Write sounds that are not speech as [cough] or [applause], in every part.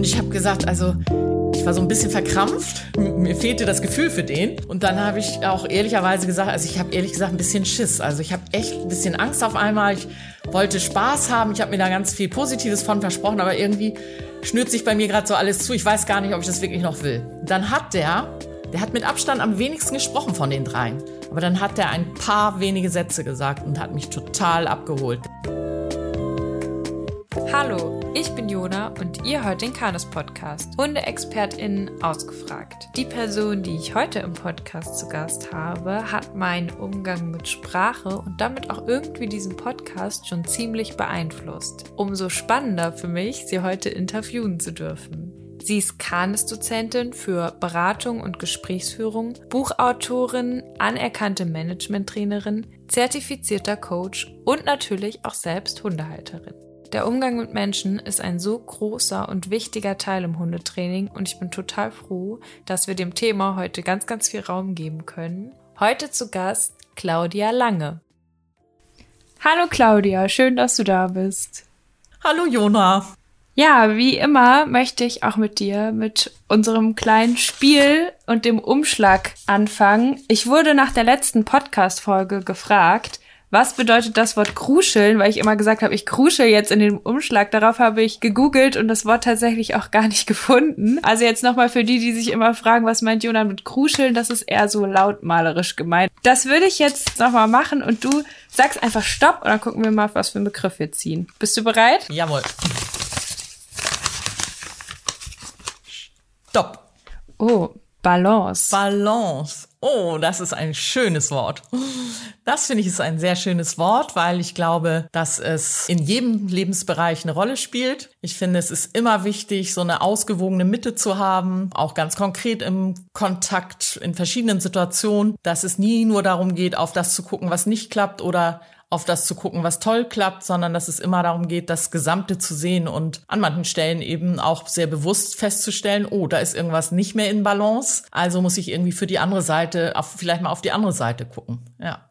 Und ich habe gesagt, also ich war so ein bisschen verkrampft. Mir fehlte das Gefühl für den. Und dann habe ich auch ehrlicherweise gesagt, also ich habe ehrlich gesagt ein bisschen Schiss. Also ich habe echt ein bisschen Angst auf einmal. Ich wollte Spaß haben. Ich habe mir da ganz viel Positives von versprochen, aber irgendwie schnürt sich bei mir gerade so alles zu. Ich weiß gar nicht, ob ich das wirklich noch will. Dann hat der, der hat mit Abstand am wenigsten gesprochen von den dreien. Aber dann hat er ein paar wenige Sätze gesagt und hat mich total abgeholt. Hallo, ich bin Jona und ihr hört den Kanus Podcast. HundeexpertInnen ausgefragt. Die Person, die ich heute im Podcast zu Gast habe, hat meinen Umgang mit Sprache und damit auch irgendwie diesen Podcast schon ziemlich beeinflusst. Umso spannender für mich, sie heute interviewen zu dürfen. Sie ist Kanis-Dozentin für Beratung und Gesprächsführung, Buchautorin, anerkannte Managementtrainerin, zertifizierter Coach und natürlich auch selbst Hundehalterin. Der Umgang mit Menschen ist ein so großer und wichtiger Teil im Hundetraining und ich bin total froh, dass wir dem Thema heute ganz, ganz viel Raum geben können. Heute zu Gast Claudia Lange. Hallo Claudia, schön, dass du da bist. Hallo Jona. Ja, wie immer möchte ich auch mit dir mit unserem kleinen Spiel und dem Umschlag anfangen. Ich wurde nach der letzten Podcast-Folge gefragt, was bedeutet das Wort kruscheln, weil ich immer gesagt habe, ich kruschel jetzt in den Umschlag. Darauf habe ich gegoogelt und das Wort tatsächlich auch gar nicht [laughs] gefunden. Also jetzt nochmal für die, die sich immer fragen, was meint Jonas mit kruscheln, das ist eher so lautmalerisch gemeint. Das würde ich jetzt nochmal machen und du sagst einfach Stopp und dann gucken wir mal, was für einen Begriff wir ziehen. Bist du bereit? Jawohl. Stopp. Oh, Balance. Balance. Oh, das ist ein schönes Wort. Das finde ich ist ein sehr schönes Wort, weil ich glaube, dass es in jedem Lebensbereich eine Rolle spielt. Ich finde, es ist immer wichtig, so eine ausgewogene Mitte zu haben, auch ganz konkret im Kontakt in verschiedenen Situationen, dass es nie nur darum geht, auf das zu gucken, was nicht klappt oder auf das zu gucken, was toll klappt, sondern dass es immer darum geht, das Gesamte zu sehen und an manchen Stellen eben auch sehr bewusst festzustellen, oh, da ist irgendwas nicht mehr in Balance, also muss ich irgendwie für die andere Seite, auf, vielleicht mal auf die andere Seite gucken. Ja.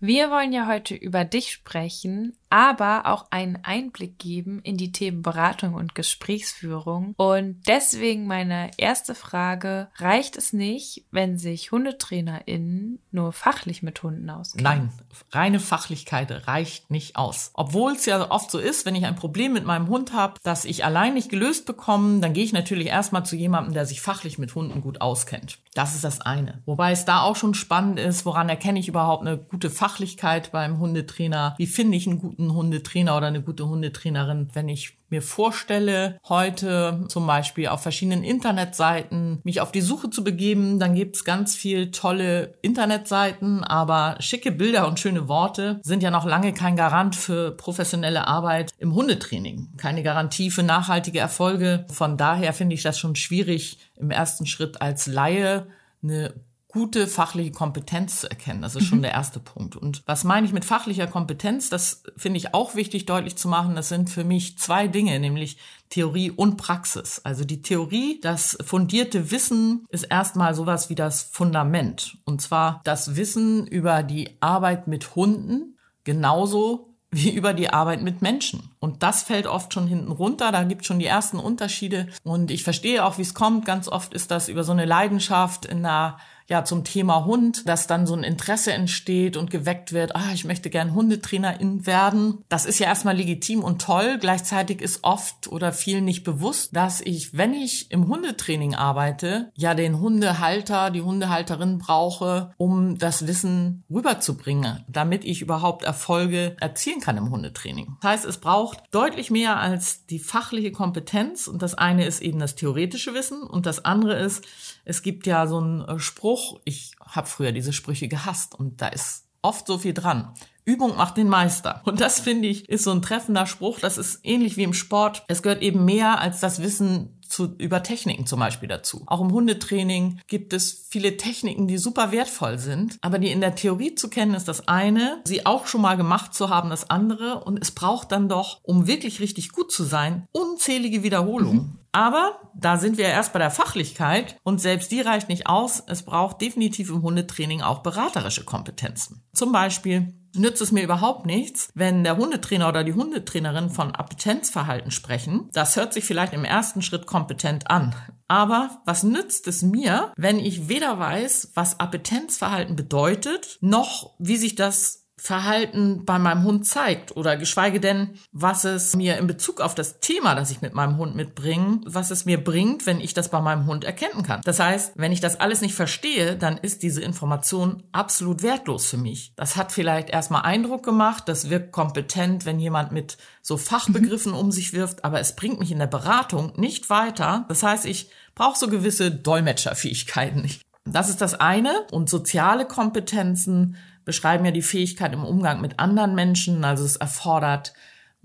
Wir wollen ja heute über dich sprechen, aber auch einen Einblick geben in die Themen Beratung und Gesprächsführung. Und deswegen meine erste Frage, reicht es nicht, wenn sich HundetrainerInnen nur fachlich mit Hunden auskennen? Nein, reine Fachlichkeit reicht nicht aus. Obwohl es ja oft so ist, wenn ich ein Problem mit meinem Hund habe, das ich allein nicht gelöst bekomme, dann gehe ich natürlich erstmal zu jemandem, der sich fachlich mit Hunden gut auskennt. Das ist das eine. Wobei es da auch schon spannend ist, woran erkenne ich überhaupt eine gute Fachlichkeit beim Hundetrainer? Wie finde ich einen guten Hundetrainer oder eine gute Hundetrainerin? Wenn ich mir vorstelle, heute zum Beispiel auf verschiedenen Internetseiten mich auf die Suche zu begeben, dann gibt es ganz viel tolle Internetseiten, aber schicke Bilder und schöne Worte sind ja noch lange kein Garant für professionelle Arbeit im Hundetraining. Keine Garantie für nachhaltige Erfolge. Von daher finde ich das schon schwierig, im ersten Schritt als Laie eine gute fachliche Kompetenz zu erkennen. Das ist schon mhm. der erste Punkt. Und was meine ich mit fachlicher Kompetenz? Das finde ich auch wichtig deutlich zu machen. Das sind für mich zwei Dinge, nämlich Theorie und Praxis. Also die Theorie, das fundierte Wissen ist erstmal sowas wie das Fundament. Und zwar das Wissen über die Arbeit mit Hunden genauso wie über die Arbeit mit Menschen. Und das fällt oft schon hinten runter, da gibt schon die ersten Unterschiede. Und ich verstehe auch, wie es kommt. Ganz oft ist das über so eine Leidenschaft in einer ja zum Thema Hund, dass dann so ein Interesse entsteht und geweckt wird, ah, ich möchte gern Hundetrainerin werden. Das ist ja erstmal legitim und toll. Gleichzeitig ist oft oder vielen nicht bewusst, dass ich, wenn ich im Hundetraining arbeite, ja den Hundehalter, die Hundehalterin brauche, um das Wissen rüberzubringen, damit ich überhaupt Erfolge erzielen kann im Hundetraining. Das heißt, es braucht deutlich mehr als die fachliche Kompetenz und das eine ist eben das theoretische Wissen und das andere ist, es gibt ja so einen äh, Spruch, ich habe früher diese Sprüche gehasst und da ist oft so viel dran. Übung macht den Meister. [laughs] Und das finde ich ist so ein treffender Spruch. Das ist ähnlich wie im Sport. Es gehört eben mehr als das Wissen zu, über Techniken zum Beispiel dazu. Auch im Hundetraining gibt es viele Techniken, die super wertvoll sind, aber die in der Theorie zu kennen ist das eine, sie auch schon mal gemacht zu haben das andere und es braucht dann doch, um wirklich richtig gut zu sein, unzählige Wiederholungen. Mhm. Aber da sind wir erst bei der Fachlichkeit und selbst die reicht nicht aus. Es braucht definitiv im Hundetraining auch beraterische Kompetenzen. Zum Beispiel nützt es mir überhaupt nichts, wenn der Hundetrainer oder die Hundetrainerin von Appetenzverhalten sprechen. Das hört sich vielleicht im ersten Schritt kompetent an. Aber was nützt es mir, wenn ich weder weiß, was Appetenzverhalten bedeutet, noch wie sich das Verhalten bei meinem Hund zeigt oder geschweige denn, was es mir in Bezug auf das Thema, das ich mit meinem Hund mitbringe, was es mir bringt, wenn ich das bei meinem Hund erkennen kann. Das heißt, wenn ich das alles nicht verstehe, dann ist diese Information absolut wertlos für mich. Das hat vielleicht erstmal Eindruck gemacht, das wirkt kompetent, wenn jemand mit so Fachbegriffen mhm. um sich wirft, aber es bringt mich in der Beratung nicht weiter. Das heißt, ich brauche so gewisse Dolmetscherfähigkeiten. Das ist das eine. Und soziale Kompetenzen beschreiben ja die Fähigkeit im Umgang mit anderen Menschen. Also es erfordert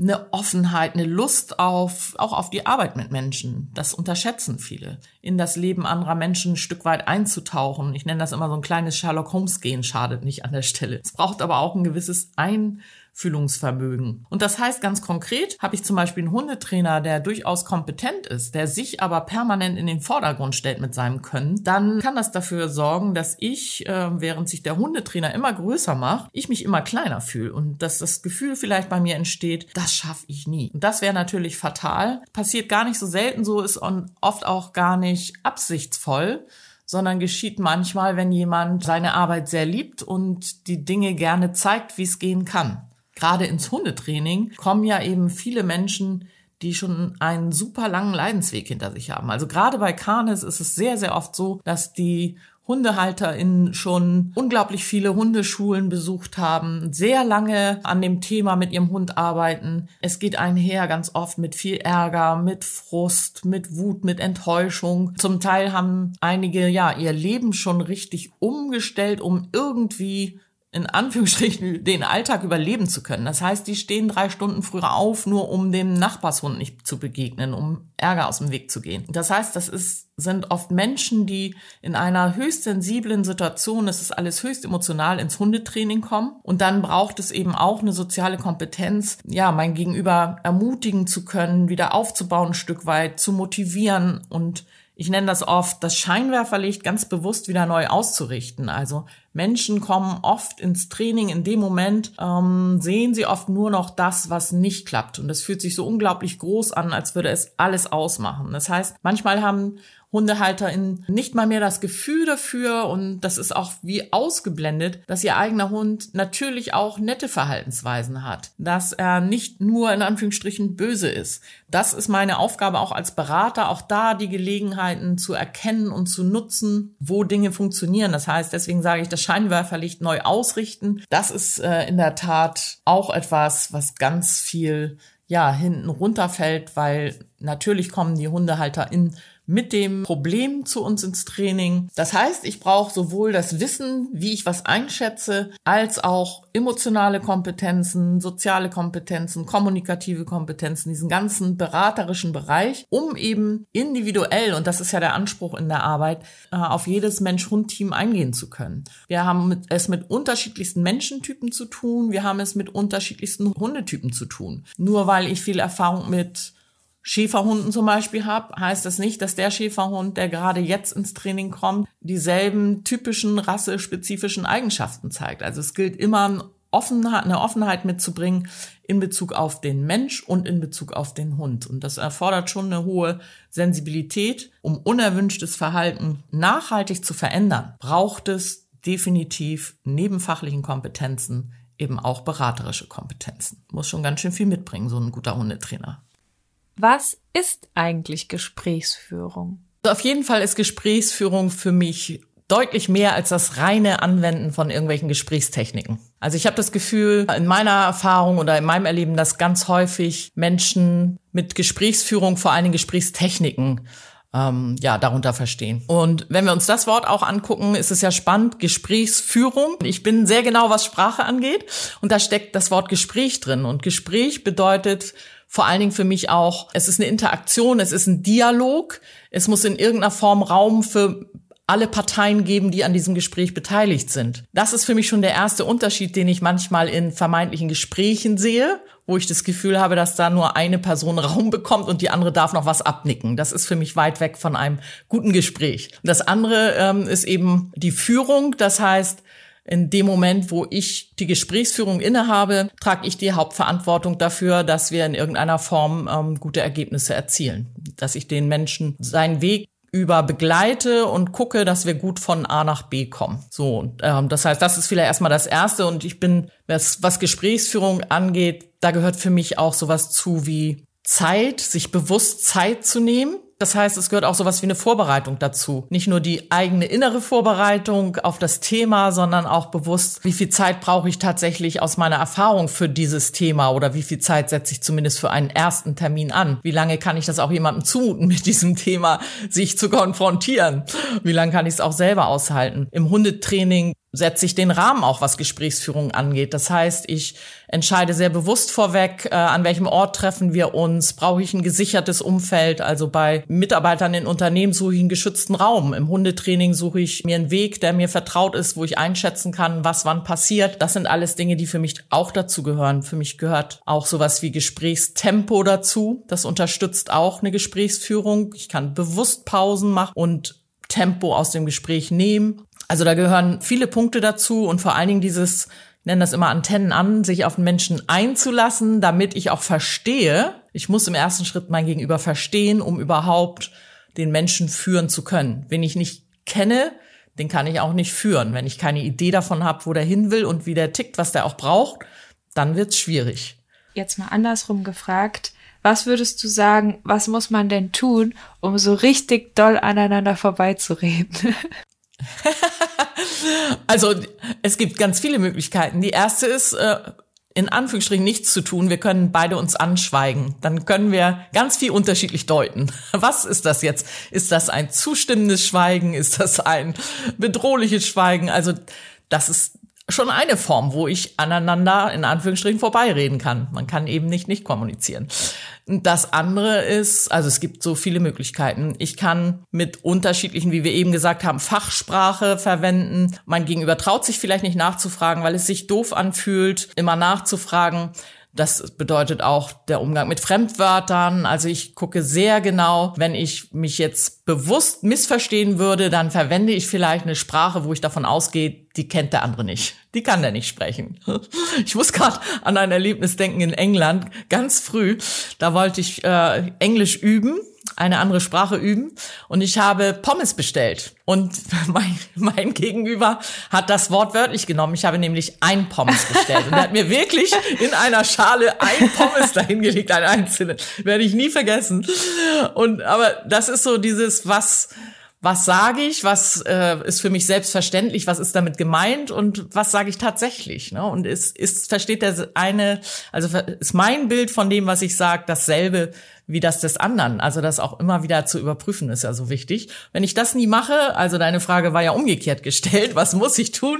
eine Offenheit, eine Lust auf, auch auf die Arbeit mit Menschen. Das unterschätzen viele. In das Leben anderer Menschen ein Stück weit einzutauchen. Ich nenne das immer so ein kleines Sherlock Holmes gehen, schadet nicht an der Stelle. Es braucht aber auch ein gewisses Ein Fühlungsvermögen. Und das heißt ganz konkret, habe ich zum Beispiel einen Hundetrainer, der durchaus kompetent ist, der sich aber permanent in den Vordergrund stellt mit seinem Können, dann kann das dafür sorgen, dass ich, äh, während sich der Hundetrainer immer größer macht, ich mich immer kleiner fühle und dass das Gefühl vielleicht bei mir entsteht, das schaffe ich nie. Und das wäre natürlich fatal. Passiert gar nicht so selten so, ist oft auch gar nicht absichtsvoll sondern geschieht manchmal, wenn jemand seine Arbeit sehr liebt und die Dinge gerne zeigt, wie es gehen kann gerade ins Hundetraining kommen ja eben viele Menschen, die schon einen super langen Leidensweg hinter sich haben. Also gerade bei Canis ist es sehr, sehr oft so, dass die HundehalterInnen schon unglaublich viele Hundeschulen besucht haben, sehr lange an dem Thema mit ihrem Hund arbeiten. Es geht einher ganz oft mit viel Ärger, mit Frust, mit Wut, mit Enttäuschung. Zum Teil haben einige ja ihr Leben schon richtig umgestellt, um irgendwie in Anführungsstrichen den Alltag überleben zu können. Das heißt, die stehen drei Stunden früher auf, nur um dem Nachbarshund nicht zu begegnen, um Ärger aus dem Weg zu gehen. Das heißt, das ist, sind oft Menschen, die in einer höchst sensiblen Situation, es ist alles höchst emotional, ins Hundetraining kommen. Und dann braucht es eben auch eine soziale Kompetenz, ja, mein Gegenüber ermutigen zu können, wieder aufzubauen, ein Stück weit, zu motivieren und ich nenne das oft, das Scheinwerferlicht ganz bewusst wieder neu auszurichten. Also Menschen kommen oft ins Training in dem Moment, ähm, sehen sie oft nur noch das, was nicht klappt. Und das fühlt sich so unglaublich groß an, als würde es alles ausmachen. Das heißt, manchmal haben HundehalterInnen nicht mal mehr das Gefühl dafür und das ist auch wie ausgeblendet, dass ihr eigener Hund natürlich auch nette Verhaltensweisen hat, dass er nicht nur in Anführungsstrichen böse ist. Das ist meine Aufgabe auch als Berater, auch da die Gelegenheiten zu erkennen und zu nutzen, wo Dinge funktionieren. Das heißt, deswegen sage ich, das Scheinwerferlicht neu ausrichten. Das ist äh, in der Tat auch etwas, was ganz viel ja hinten runterfällt, weil natürlich kommen die Hundehalter in mit dem Problem zu uns ins Training. Das heißt, ich brauche sowohl das Wissen, wie ich was einschätze, als auch emotionale Kompetenzen, soziale Kompetenzen, kommunikative Kompetenzen, diesen ganzen beraterischen Bereich, um eben individuell, und das ist ja der Anspruch in der Arbeit, äh, auf jedes Mensch-Hund-Team eingehen zu können. Wir haben es mit unterschiedlichsten Menschentypen zu tun, wir haben es mit unterschiedlichsten Hundetypen zu tun. Nur weil ich viel Erfahrung mit Schäferhunden zum Beispiel habe, heißt das nicht, dass der Schäferhund, der gerade jetzt ins Training kommt, dieselben typischen rassespezifischen Eigenschaften zeigt. Also es gilt immer eine Offenheit mitzubringen in Bezug auf den Mensch und in Bezug auf den Hund. Und das erfordert schon eine hohe Sensibilität. Um unerwünschtes Verhalten nachhaltig zu verändern, braucht es definitiv neben fachlichen Kompetenzen eben auch beraterische Kompetenzen. Muss schon ganz schön viel mitbringen, so ein guter Hundetrainer. Was ist eigentlich Gesprächsführung? Auf jeden Fall ist Gesprächsführung für mich deutlich mehr als das reine Anwenden von irgendwelchen Gesprächstechniken. Also ich habe das Gefühl, in meiner Erfahrung oder in meinem Erleben, dass ganz häufig Menschen mit Gesprächsführung vor allen Dingen Gesprächstechniken ähm, ja darunter verstehen. Und wenn wir uns das Wort auch angucken, ist es ja spannend, Gesprächsführung. Ich bin sehr genau, was Sprache angeht, und da steckt das Wort Gespräch drin. Und Gespräch bedeutet vor allen Dingen für mich auch, es ist eine Interaktion, es ist ein Dialog, es muss in irgendeiner Form Raum für alle Parteien geben, die an diesem Gespräch beteiligt sind. Das ist für mich schon der erste Unterschied, den ich manchmal in vermeintlichen Gesprächen sehe, wo ich das Gefühl habe, dass da nur eine Person [laughs] Raum bekommt und die andere darf noch was abnicken. Das ist für mich weit weg von einem guten Gespräch. Das andere ähm, ist eben die Führung. Das heißt, in dem Moment, wo ich die Gesprächsführung innehabe, trage ich die Hauptverantwortung dafür, dass wir in irgendeiner Form ähm, gute Ergebnisse erzielen. Dass ich den Menschen seinen Weg über begleite und gucke, dass wir gut von A nach B kommen. So, ähm, das heißt, das ist vielleicht erstmal das Erste. Und ich bin, was, was Gesprächsführung angeht, da gehört für mich auch sowas zu wie Zeit, sich bewusst Zeit zu nehmen das heißt, es gehört auch sowas wie eine Vorbereitung dazu. Nicht nur die eigene innere Vorbereitung auf das Thema, sondern auch bewusst, wie viel Zeit brauche ich tatsächlich aus meiner Erfahrung für dieses Thema oder wie viel Zeit setze ich zumindest für einen ersten Termin an? Wie lange kann ich das auch jemandem zumuten, [laughs] mit diesem Thema sich zu konfrontieren? Wie lange kann ich es auch selber aushalten? Im Hundetraining setze ich den Rahmen auch, was Gesprächsführung angeht. Das heißt, ich entscheide sehr bewusst vorweg, äh, an welchem Ort treffen wir uns, brauche ich ein gesichertes Umfeld. Also bei Mitarbeitern in Unternehmen suche ich einen geschützten Raum. Im Hundetraining suche ich mir einen Weg, der mir vertraut ist, wo ich einschätzen kann, was wann passiert. Das sind alles Dinge, die für mich auch dazu gehören. Für mich gehört auch sowas wie Gesprächstempo dazu. Das unterstützt auch eine Gesprächsführung. Ich kann bewusst Pausen machen und Tempo aus dem Gespräch nehmen. Also da gehören viele Punkte dazu und vor allen Dingen dieses, ich nenne das immer Antennen an, sich auf den Menschen einzulassen, damit ich auch verstehe. Ich muss im ersten Schritt mein Gegenüber verstehen, um überhaupt den Menschen führen zu können. Wenn ich nicht kenne, den kann ich auch nicht führen. Wenn ich keine Idee davon habe, wo der hin will und wie der tickt, was der auch braucht, dann wird's schwierig. Jetzt mal andersrum gefragt. Was würdest du sagen, was muss man denn tun, um so richtig doll aneinander vorbeizureden? [laughs] [laughs] also es gibt ganz viele Möglichkeiten. Die erste ist, äh, in Anführungsstrichen nichts zu tun. Wir können beide uns anschweigen. Dann können wir ganz viel unterschiedlich deuten. [laughs] Was ist das jetzt? Ist das ein zustimmendes Schweigen? Ist das ein bedrohliches Schweigen? Also das ist schon eine Form, wo ich aneinander in Anführungsstrichen vorbeireden kann. Man kann eben nicht nicht kommunizieren. Das andere ist, also es gibt so viele Möglichkeiten. Ich kann mit unterschiedlichen, wie wir eben gesagt haben, Fachsprache verwenden. Mein Gegenüber traut sich vielleicht nicht nachzufragen, weil es sich doof anfühlt, immer nachzufragen. Das bedeutet auch der Umgang mit Fremdwörtern. Also ich gucke sehr genau, wenn ich mich jetzt bewusst missverstehen würde, dann verwende ich vielleicht eine Sprache, wo ich davon ausgehe, die kennt der andere nicht. Die kann der nicht sprechen. [laughs] Ich muss gerade an ein Erlebnis denken in England, ganz früh. Da wollte ich äh, Englisch üben eine andere Sprache üben und ich habe Pommes bestellt. Und [laughs] mein, mein Gegenüber hat das Wort wörtlich genommen. Ich habe nämlich ein Pommes bestellt. Und er hat mir wirklich in einer Schale ein Pommes dahingelegt, ein einzelne. Werde ich nie vergessen. Und, aber das ist so dieses, was, was sage ich, was äh, ist für mich selbstverständlich, was ist damit gemeint und was sage ich tatsächlich. Ne? Und ist, ist, versteht der eine, also ist mein Bild von dem, was ich sage, dasselbe wie das des anderen. Also das auch immer wieder zu überprüfen ist ja so wichtig. Wenn ich das nie mache, also deine Frage war ja umgekehrt gestellt, was muss ich tun,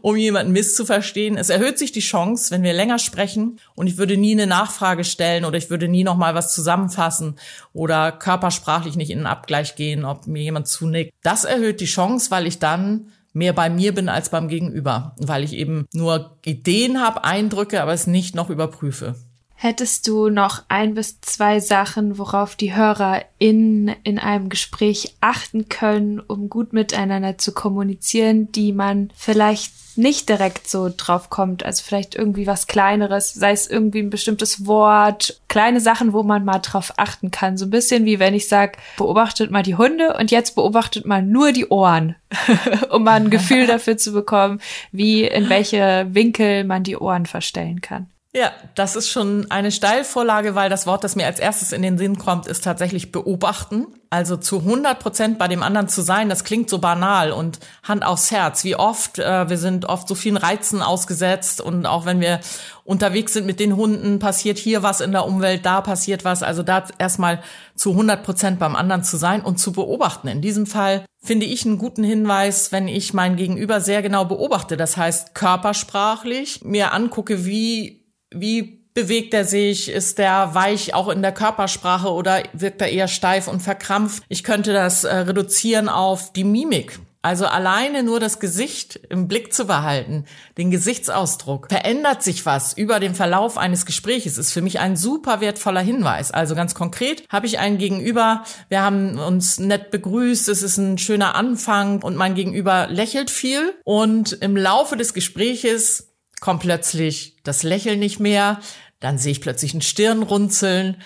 um jemanden misszuverstehen? Es erhöht sich die Chance, wenn wir länger sprechen und ich würde nie eine Nachfrage stellen oder ich würde nie noch mal was zusammenfassen oder körpersprachlich nicht in den Abgleich gehen, ob mir jemand zunickt. Das erhöht die Chance, weil ich dann mehr bei mir bin als beim Gegenüber, weil ich eben nur Ideen habe, Eindrücke, aber es nicht noch überprüfe. Hättest du noch ein bis zwei Sachen, worauf die Hörer in, in einem Gespräch achten können, um gut miteinander zu kommunizieren, die man vielleicht nicht direkt so drauf kommt, also vielleicht irgendwie was Kleineres, sei es irgendwie ein bestimmtes Wort, kleine Sachen, wo man mal drauf achten kann. So ein bisschen wie wenn ich sage, beobachtet mal die Hunde und jetzt beobachtet man nur die Ohren, [laughs] um mal ein Gefühl [laughs] dafür zu bekommen, wie in welche Winkel man die Ohren verstellen kann. Ja, das ist schon eine Steilvorlage, weil das Wort, das mir als erstes in den Sinn kommt, ist tatsächlich beobachten. Also zu 100 Prozent bei dem anderen zu sein, das klingt so banal und Hand aufs Herz. Wie oft, äh, wir sind oft so vielen Reizen ausgesetzt und auch wenn wir unterwegs sind mit den Hunden, passiert hier was in der Umwelt, da passiert was. Also da erstmal zu 100 Prozent beim anderen zu sein und zu beobachten. In diesem Fall finde ich einen guten Hinweis, wenn ich mein Gegenüber sehr genau beobachte. Das heißt körpersprachlich mir angucke, wie wie bewegt er sich? Ist der weich auch in der Körpersprache oder wirkt er eher steif und verkrampft? Ich könnte das äh, reduzieren auf die Mimik. Also alleine nur das Gesicht im Blick zu behalten, den Gesichtsausdruck. Verändert sich was über den Verlauf eines Gespräches, ist für mich ein super wertvoller Hinweis. Also ganz konkret habe ich einen Gegenüber, wir haben uns nett begrüßt, es ist ein schöner Anfang und mein Gegenüber lächelt viel und im Laufe des Gespräches kommt plötzlich das Lächeln nicht mehr, dann sehe ich plötzlich ein Stirnrunzeln,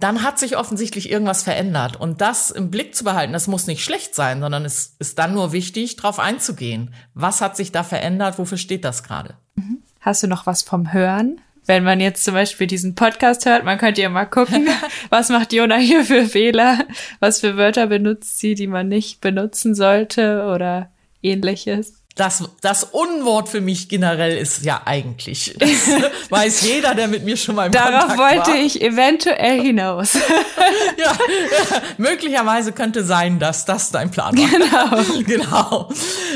dann hat sich offensichtlich irgendwas verändert. Und das im Blick zu behalten, das muss nicht schlecht sein, sondern es ist dann nur wichtig, darauf einzugehen. Was hat sich da verändert? Wofür steht das gerade? Mhm. Hast du noch was vom Hören? Wenn man jetzt zum Beispiel diesen Podcast hört, man könnte ja mal gucken, [laughs] was macht Jona hier für Fehler? Was für Wörter benutzt sie, die man nicht benutzen sollte oder ähnliches? Das, das Unwort für mich generell ist ja eigentlich. Das [laughs] weiß jeder, der mit mir schon mal im Darauf Kontakt wollte war. ich eventuell hinaus. [laughs] ja, ja, möglicherweise könnte sein, dass das dein Plan war. Genau. [laughs] genau.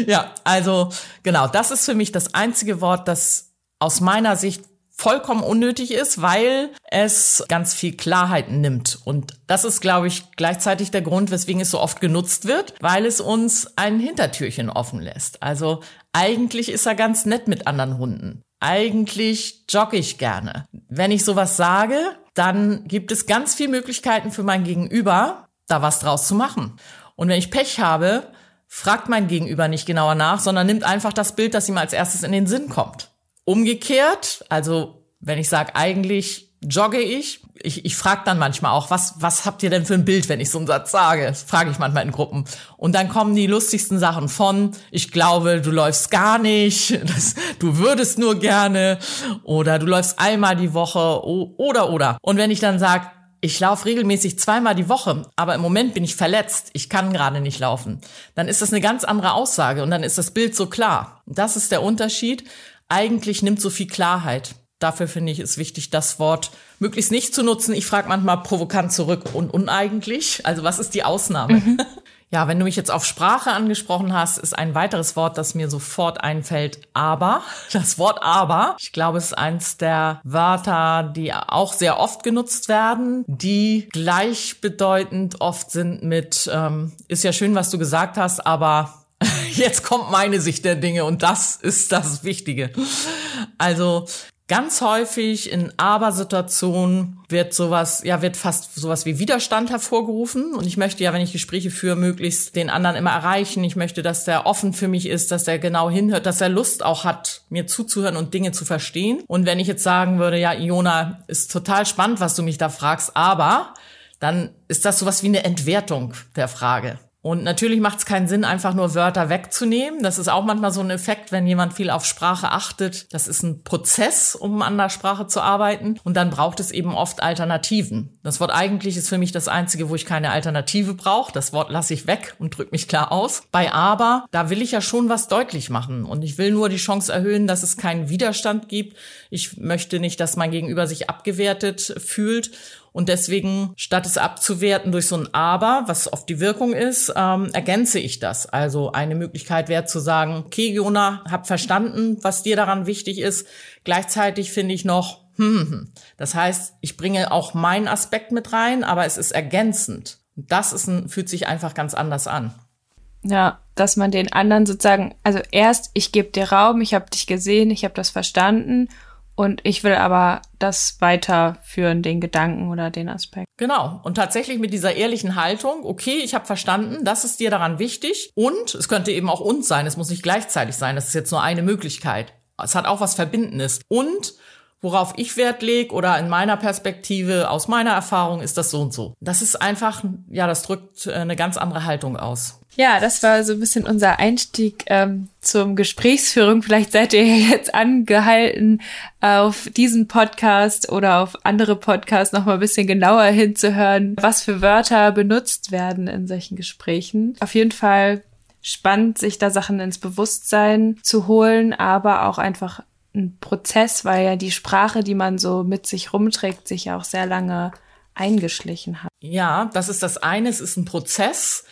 Ja, also genau, das ist für mich das einzige Wort, das aus meiner Sicht vollkommen unnötig ist, weil es ganz viel Klarheit nimmt. Und das ist, glaube ich, gleichzeitig der Grund, weswegen es so oft genutzt wird, weil es uns ein Hintertürchen offen lässt. Also eigentlich ist er ganz nett mit anderen Hunden. Eigentlich jogge ich gerne. Wenn ich sowas sage, dann gibt es ganz viele Möglichkeiten für mein Gegenüber, da was draus zu machen. Und wenn ich Pech habe, fragt mein Gegenüber nicht genauer nach, sondern nimmt einfach das Bild, das ihm als erstes in den Sinn kommt. Umgekehrt, also wenn ich sage, eigentlich jogge ich, ich, ich frage dann manchmal auch, was, was habt ihr denn für ein Bild, wenn ich so einen Satz sage? Das frage ich manchmal in Gruppen. Und dann kommen die lustigsten Sachen von, ich glaube, du läufst gar nicht, [laughs] das, du würdest nur gerne oder du läufst einmal die Woche oder oder. Und wenn ich dann sage, ich laufe regelmäßig zweimal die Woche, aber im Moment bin ich verletzt, ich kann gerade nicht laufen, dann ist das eine ganz andere Aussage und dann ist das Bild so klar. Das ist der Unterschied eigentlich nimmt so viel Klarheit. Dafür finde ich es wichtig, das Wort möglichst nicht zu nutzen. Ich frage manchmal provokant zurück und uneigentlich. Also was ist die Ausnahme? Mhm. [laughs] Ja, wenn du mich jetzt auf Sprache angesprochen hast, ist ein weiteres Wort, das mir sofort einfällt, aber. Das Wort aber, ich glaube, es ist eins der Wörter, die auch sehr oft genutzt werden, die gleichbedeutend oft sind mit, ähm, ist ja schön, was du gesagt hast, aber [laughs] jetzt kommt meine Sicht der Dinge und das ist das Wichtige. Also Ganz häufig in Aber-Situationen wird sowas, ja, wird fast sowas wie Widerstand hervorgerufen. Und ich möchte ja, wenn ich Gespräche führe, möglichst den anderen immer erreichen. Ich möchte, dass der offen für mich ist, dass er genau hinhört, dass er Lust auch hat, mir zuzuhören und Dinge zu verstehen. Und wenn ich jetzt sagen würde, ja, Iona, ist total spannend, was du mich da fragst, aber dann ist das sowas wie eine Entwertung der Frage. Und natürlich macht es keinen Sinn, einfach nur Wörter wegzunehmen. Das ist auch manchmal so ein Effekt, wenn jemand viel auf Sprache achtet. Das ist ein Prozess, um an der Sprache zu arbeiten. Und dann braucht es eben oft Alternativen. Das Wort eigentlich ist für mich das einzige, wo ich keine Alternative brauche. Das Wort lasse ich weg und drücke mich klar aus. Bei aber, da will ich ja schon was deutlich machen. Und ich will nur die Chance erhöhen, dass es keinen Widerstand gibt. Ich möchte nicht, dass mein Gegenüber sich abgewertet fühlt. Und deswegen, statt es abzuwerten durch so ein Aber, was oft die Wirkung ist, ähm, ergänze ich das. Also eine Möglichkeit wäre zu sagen, okay, Jona, hab verstanden, was dir daran wichtig ist. Gleichzeitig finde ich noch, hm, hm, hm. das heißt, ich bringe auch meinen Aspekt mit rein, aber es ist ergänzend. Das ist ein, fühlt sich einfach ganz anders an. Ja, dass man den anderen sozusagen, also erst, ich gebe dir Raum, ich habe dich gesehen, ich habe das verstanden und ich will aber das weiterführen, den Gedanken oder den Aspekt. Genau. Und tatsächlich mit dieser ehrlichen Haltung, okay, ich habe verstanden, das ist dir daran wichtig. Und es könnte eben auch uns sein, es muss nicht gleichzeitig sein, das ist jetzt nur eine Möglichkeit. Es hat auch was Verbindendes. Und worauf ich Wert lege oder in meiner Perspektive, aus meiner Erfahrung, ist das so und so. Das ist einfach, ja, das drückt äh, eine ganz andere Haltung aus. Ja, das war so ein bisschen unser Einstieg ähm, zum Gesprächsführung. Vielleicht seid ihr jetzt angehalten, auf diesen Podcast oder auf andere Podcasts noch mal ein bisschen genauer hinzuhören, was für Wörter benutzt werden in solchen Gesprächen. Auf jeden Fall spannend, sich da Sachen ins Bewusstsein zu holen, aber auch einfach ein Prozess, weil ja die Sprache, die man so mit sich rumträgt, sich ja auch sehr lange eingeschlichen hat. Ja, das ist das eine, es ist ein Prozess.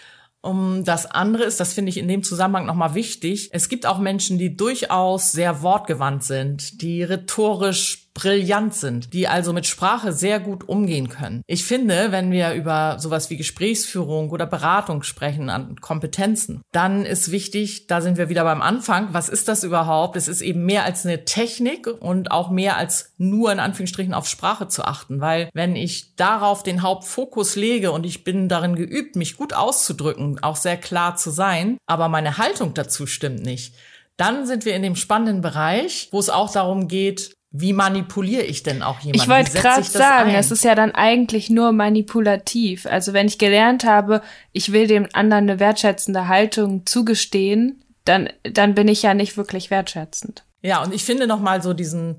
Um das andere ist, das finde ich in dem Zusammenhang nochmal wichtig. Es gibt auch Menschen, die durchaus sehr wortgewandt sind, die rhetorisch brillant sind, die also mit Sprache sehr gut umgehen können. Ich finde, wenn wir über sowas wie Gesprächsführung oder Beratung sprechen an Kompetenzen, dann ist wichtig, da sind wir wieder beim Anfang, was ist das überhaupt? Es ist eben mehr als eine Technik und auch mehr als nur in Anführungsstrichen auf Sprache zu achten, weil wenn ich darauf den Hauptfokus lege und ich bin darin geübt, mich gut auszudrücken, auch sehr klar zu sein, aber meine Haltung dazu stimmt nicht, dann sind wir in dem spannenden Bereich, wo es auch darum geht, wie manipuliere ich denn auch jemanden? Ich wollte gerade sagen, ein? es ist ja dann eigentlich nur manipulativ. Also wenn ich gelernt habe, ich will dem anderen eine wertschätzende Haltung zugestehen, dann, dann bin ich ja nicht wirklich wertschätzend. Ja, und ich finde nochmal so diesen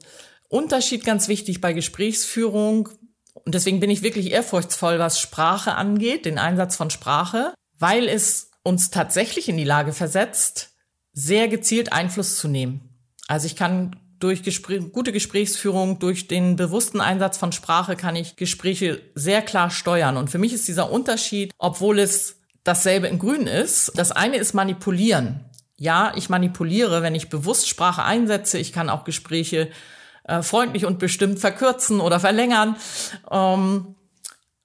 Unterschied ganz wichtig bei Gesprächsführung. Und deswegen bin ich wirklich ehrfurchtsvoll, was Sprache angeht, den Einsatz von Sprache, weil es uns tatsächlich in die Lage versetzt, sehr gezielt Einfluss zu nehmen. Also ich kann durch Gespräch, gute Gesprächsführung, durch den bewussten Einsatz von Sprache kann ich Gespräche sehr klar steuern. Und für mich ist dieser Unterschied, obwohl es dasselbe in Grün ist, das eine ist manipulieren. Ja, ich manipuliere, wenn ich bewusst Sprache einsetze. Ich kann auch Gespräche äh, freundlich und bestimmt verkürzen oder verlängern. Ähm,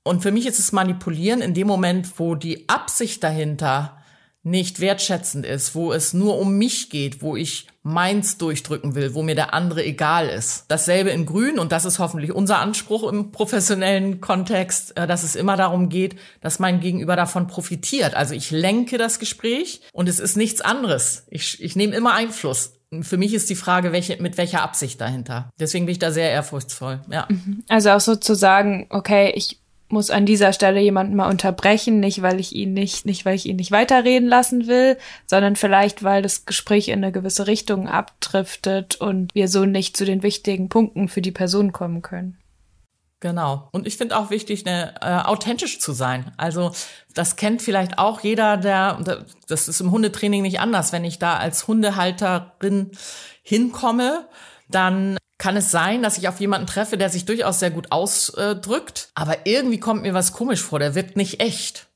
und für mich ist es manipulieren in dem Moment, wo die Absicht dahinter nicht wertschätzend ist, wo es nur um mich geht, wo ich meins durchdrücken will, wo mir der andere egal ist. Dasselbe in Grün und das ist hoffentlich unser Anspruch im professionellen Kontext, äh, dass es immer darum geht, dass mein Gegenüber davon profitiert. Also ich lenke das Gespräch und es ist nichts anderes. Ich, ich nehme immer Einfluss. Für mich ist die Frage, welche, mit welcher Absicht dahinter. Deswegen bin ich da sehr ehrfurchtsvoll. Ja. Mhm. Also auch so zu sagen, okay, ich muss an dieser Stelle jemanden mal unterbrechen, nicht weil ich ihn nicht, nicht weil ich ihn nicht weiterreden lassen will, sondern vielleicht weil das Gespräch in eine gewisse Richtung abdriftet und wir so nicht zu den wichtigen Punkten für die Person kommen können. Genau. Und ich finde auch wichtig, ne, äh, authentisch zu sein. Also das kennt vielleicht auch jeder, der, das ist im Hundetraining nicht anders. Wenn ich da als Hundehalterin hinkomme, dann kann es sein, dass ich auf jemanden treffe, der sich durchaus sehr gut ausdrückt, aber irgendwie kommt mir was komisch vor, der wirkt nicht echt.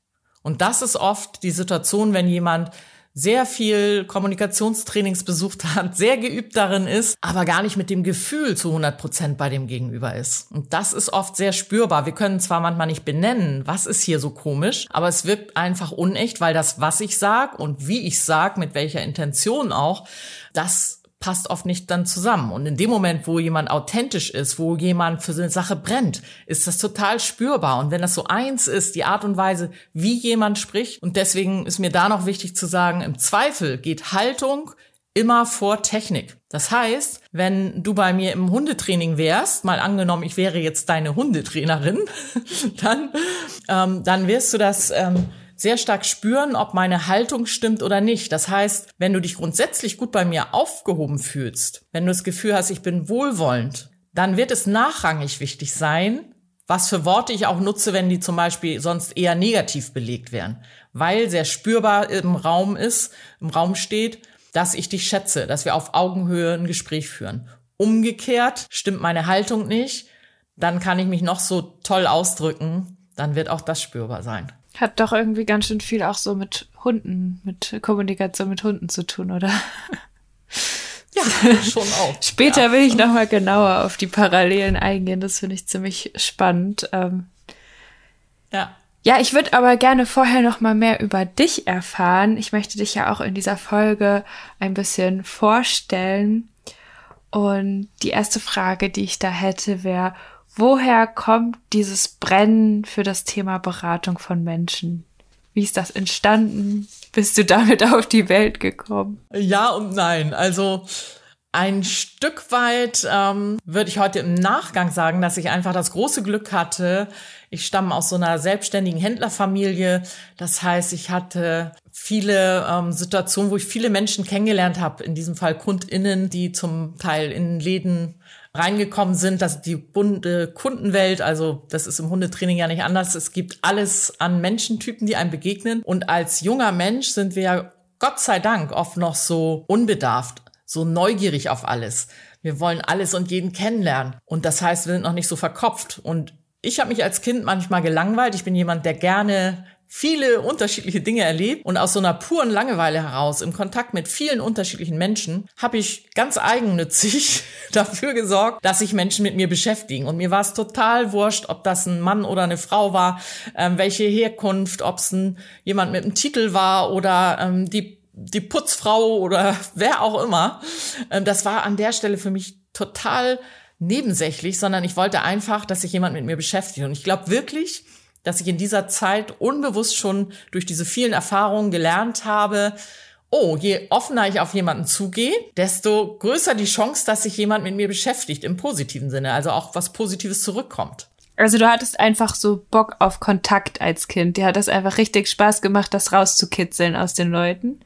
Und das ist oft die Situation, wenn jemand sehr viel Kommunikationstrainings besucht hat, [laughs] sehr geübt darin ist, aber gar nicht mit dem Gefühl zu 100 Prozent bei dem Gegenüber ist. Und das ist oft sehr spürbar. Wir können zwar manchmal nicht benennen, was ist hier so komisch, aber es wirkt einfach unecht, weil das, was ich sag und wie ich sag, mit welcher Intention auch, das passt oft nicht dann zusammen. Und in dem Moment, wo jemand authentisch ist, wo jemand für so eine Sache brennt, ist das total spürbar. Und wenn das so eins ist, die Art und Weise, wie jemand spricht, und deswegen ist mir da noch wichtig zu sagen, im Zweifel geht Haltung immer vor Technik. Das heißt, wenn du bei mir im Hundetraining wärst, mal angenommen, ich wäre jetzt deine Hundetrainerin, [laughs] dann, ähm, dann wirst du das ähm, sehr stark spüren, ob meine Haltung stimmt oder nicht. Das heißt, wenn du dich grundsätzlich gut bei mir aufgehoben fühlst, wenn du das Gefühl hast, ich bin wohlwollend, dann wird es nachrangig wichtig sein, was für Worte ich auch nutze, wenn die zum Beispiel sonst eher negativ belegt wären. Weil sehr spürbar im Raum ist, im Raum steht, dass ich dich schätze, dass wir auf Augenhöhe ein Gespräch führen. Umgekehrt stimmt meine Haltung nicht, dann kann ich mich noch so toll ausdrücken, dann wird auch das spürbar sein. Hat doch irgendwie ganz schön viel auch so mit Hunden, mit Kommunikation mit Hunden zu tun, oder? Ja, [laughs] schon auch. Später ja. will ich nochmal genauer auf die Parallelen eingehen. Das finde ich ziemlich spannend. Ähm, ja. Ja, ich würde aber gerne vorher noch mal mehr über dich erfahren. Ich möchte dich ja auch in dieser Folge ein bisschen vorstellen. Und die erste Frage, die ich da hätte, wäre, Woher kommt dieses Brennen für das Thema Beratung von Menschen? Wie ist das entstanden? Bist du damit auf die Welt gekommen? Ja und nein. Also ein Stück weit ähm, würde ich heute im Nachgang sagen, dass ich einfach das große Glück hatte. Ich stamme aus so einer selbstständigen Händlerfamilie. Das heißt, ich hatte viele ähm, Situationen, wo ich viele Menschen kennengelernt habe. In diesem Fall KundInnen, die zum Teil in Läden reingekommen sind, dass die bunte Kundenwelt, also das ist im Hundetraining ja nicht anders, es gibt alles an Menschentypen, die einem begegnen. Und als junger Mensch sind wir ja Gott sei Dank oft noch so unbedarft, so neugierig auf alles. Wir wollen alles und jeden kennenlernen. Und das heißt, wir sind noch nicht so verkopft. Und ich habe mich als Kind manchmal gelangweilt. Ich bin jemand, der gerne viele unterschiedliche Dinge erlebt und aus so einer puren Langeweile heraus im Kontakt mit vielen unterschiedlichen Menschen habe ich ganz eigennützig [laughs] dafür gesorgt, dass sich Menschen mit mir beschäftigen. Und mir war es total wurscht, ob das ein Mann oder eine Frau war, ähm, welche Herkunft, ob es ein, jemand mit einem Titel war oder ähm, die die Putzfrau oder [laughs] wer auch immer. Ähm, das war an der Stelle für mich total nebensächlich, sondern ich wollte einfach, dass sich jemand mit mir beschäftigt. Und ich glaube wirklich, dass ich in dieser Zeit unbewusst schon durch diese vielen Erfahrungen gelernt habe, oh, je offener ich auf jemanden zugehe, desto größer die Chance, dass sich jemand mit mir beschäftigt im positiven Sinne, also auch was Positives zurückkommt. Also du hattest einfach so Bock auf Kontakt als Kind. Dir hat das einfach richtig Spaß gemacht, das rauszukitzeln aus den Leuten.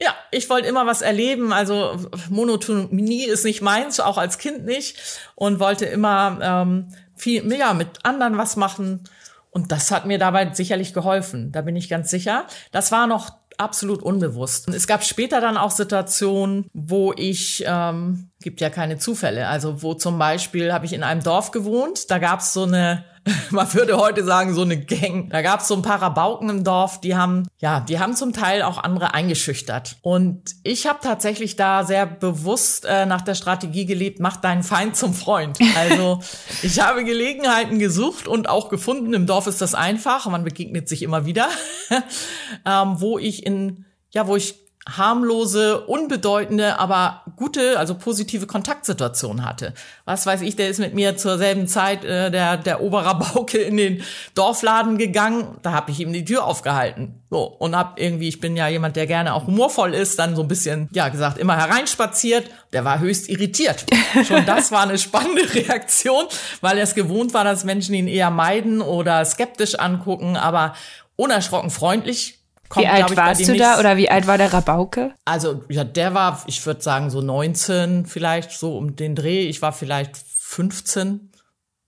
Ja, ich wollte immer was erleben. Also Monotonie ist nicht meins, auch als Kind nicht. Und wollte immer ähm, viel, ja, mit anderen was machen. Und das hat mir dabei sicherlich geholfen. Da bin ich ganz sicher. Das war noch absolut unbewusst. Es gab später dann auch Situationen, wo ich, ähm, gibt ja keine Zufälle, also wo zum Beispiel habe ich in einem Dorf gewohnt, da gab es so eine [laughs] man würde heute sagen, so eine Gang. Da gab es so ein paar Rabauken im Dorf, die haben, ja, die haben zum Teil auch andere eingeschüchtert. Und ich habe tatsächlich da sehr bewusst äh, nach der Strategie gelebt, mach deinen Feind zum Freund. Also [laughs] ich habe Gelegenheiten gesucht und auch gefunden. Im Dorf ist das einfach, man begegnet sich immer wieder, [laughs] ähm, wo ich in, ja, wo ich harmlose, unbedeutende, aber gute, also positive Kontaktsituation hatte. Was weiß ich, der ist mit mir zur selben Zeit äh, der der Oberrabauke [laughs] in den Dorfladen gegangen, da habe ich ihm die Tür aufgehalten. So und hab irgendwie, ich bin ja jemand, der gerne auch humorvoll ist, dann so ein bisschen, ja gesagt, immer hereinspaziert. Der war höchst irritiert. [laughs] Schon das war eine spannende Reaktion, weil er es gewohnt war, dass Menschen ihn eher meiden oder skeptisch angucken, aber unerschrocken freundlich Kommt, wie alt ich, warst du da oder wie alt war der Rabauke? Also, ja, der war, ich würde sagen, so 19 vielleicht, so um den Dreh. Ich war vielleicht 15.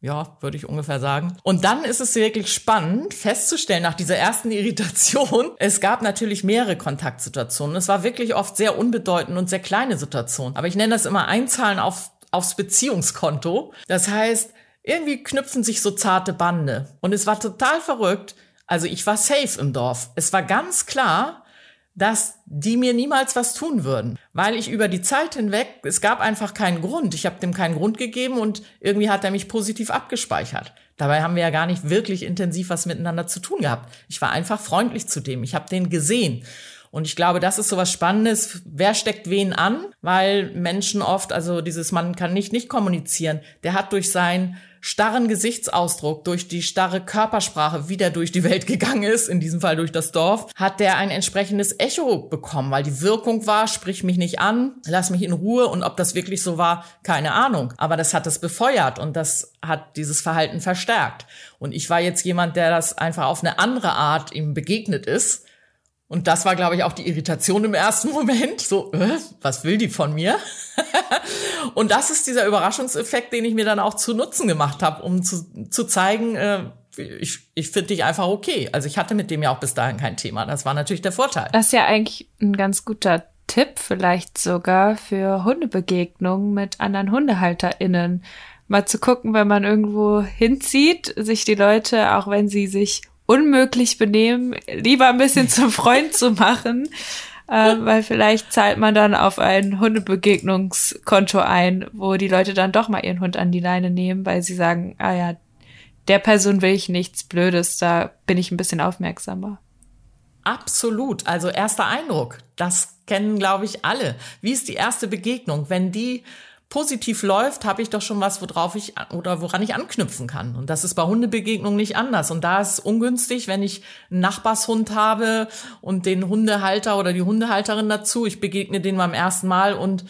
Ja, würde ich ungefähr sagen. Und dann ist es wirklich spannend festzustellen, nach dieser ersten [laughs] Irritation, es gab natürlich mehrere Kontaktsituationen. Es war wirklich oft sehr unbedeutend und sehr kleine Situationen. Aber ich nenne das immer Einzahlen auf, aufs Beziehungskonto. Das heißt, irgendwie knüpfen sich so zarte Bande. Und es war total verrückt, also ich war safe im Dorf. Es war ganz klar, dass die mir niemals was tun würden, weil ich über die Zeit hinweg, es gab einfach keinen Grund. Ich habe dem keinen Grund gegeben und irgendwie hat er mich positiv abgespeichert. Dabei haben wir ja gar nicht wirklich intensiv was miteinander zu tun gehabt. Ich war einfach freundlich zu dem. Ich habe den gesehen. Und ich glaube, das ist so was Spannendes. Wer steckt wen an? Weil Menschen oft, also dieses Mann kann nicht nicht kommunizieren. Der hat durch sein starren Gesichtsausdruck, durch die starre Körpersprache, wie der durch die Welt gegangen ist, in diesem Fall durch das Dorf, hat der ein entsprechendes Echo bekommen, weil die Wirkung war, sprich mich nicht an, lass mich in Ruhe und ob das wirklich so war, keine Ahnung. Aber das hat es befeuert und das hat dieses Verhalten verstärkt. Und ich war jetzt jemand, der das einfach auf eine andere Art ihm begegnet ist und das war, glaube ich, auch die Irritation im ersten [laughs] Moment. So, äh, was will die von mir? [laughs] und das ist dieser Überraschungseffekt, den ich mir dann auch zu Nutzen gemacht habe, um zu, zu zeigen, äh, ich, ich finde dich einfach okay. Also ich hatte mit dem ja auch bis dahin kein Thema. Das war natürlich der Vorteil. Das ist ja eigentlich ein ganz guter Tipp, vielleicht sogar für Hundebegegnungen mit anderen HundehalterInnen. Mal zu gucken, wenn man irgendwo hinzieht, sich die Leute, auch wenn sie sich unmöglich benehmen, lieber ein bisschen zum [laughs] Freund zu machen, äh, weil vielleicht zahlt man dann auf ein Hundebegegnungskonto ein, wo die Leute dann doch mal ihren Hund an die Leine nehmen, weil sie sagen, ah ja, der Person will ich nichts Blödes, da bin ich ein bisschen aufmerksamer. Absolut. Also erster Eindruck. Das kennen, glaube ich, alle. Wie ist die erste Begegnung? Wenn die positiv läuft, habe ich doch schon was, worauf ich oder woran ich anknüpfen kann. Und das ist bei Hundebegegnungen nicht anders. Und da ist ungünstig, wenn ich einen Nachbarshund habe und den Hundehalter oder die Hundehalterin dazu. Ich begegne den beim ersten Mal und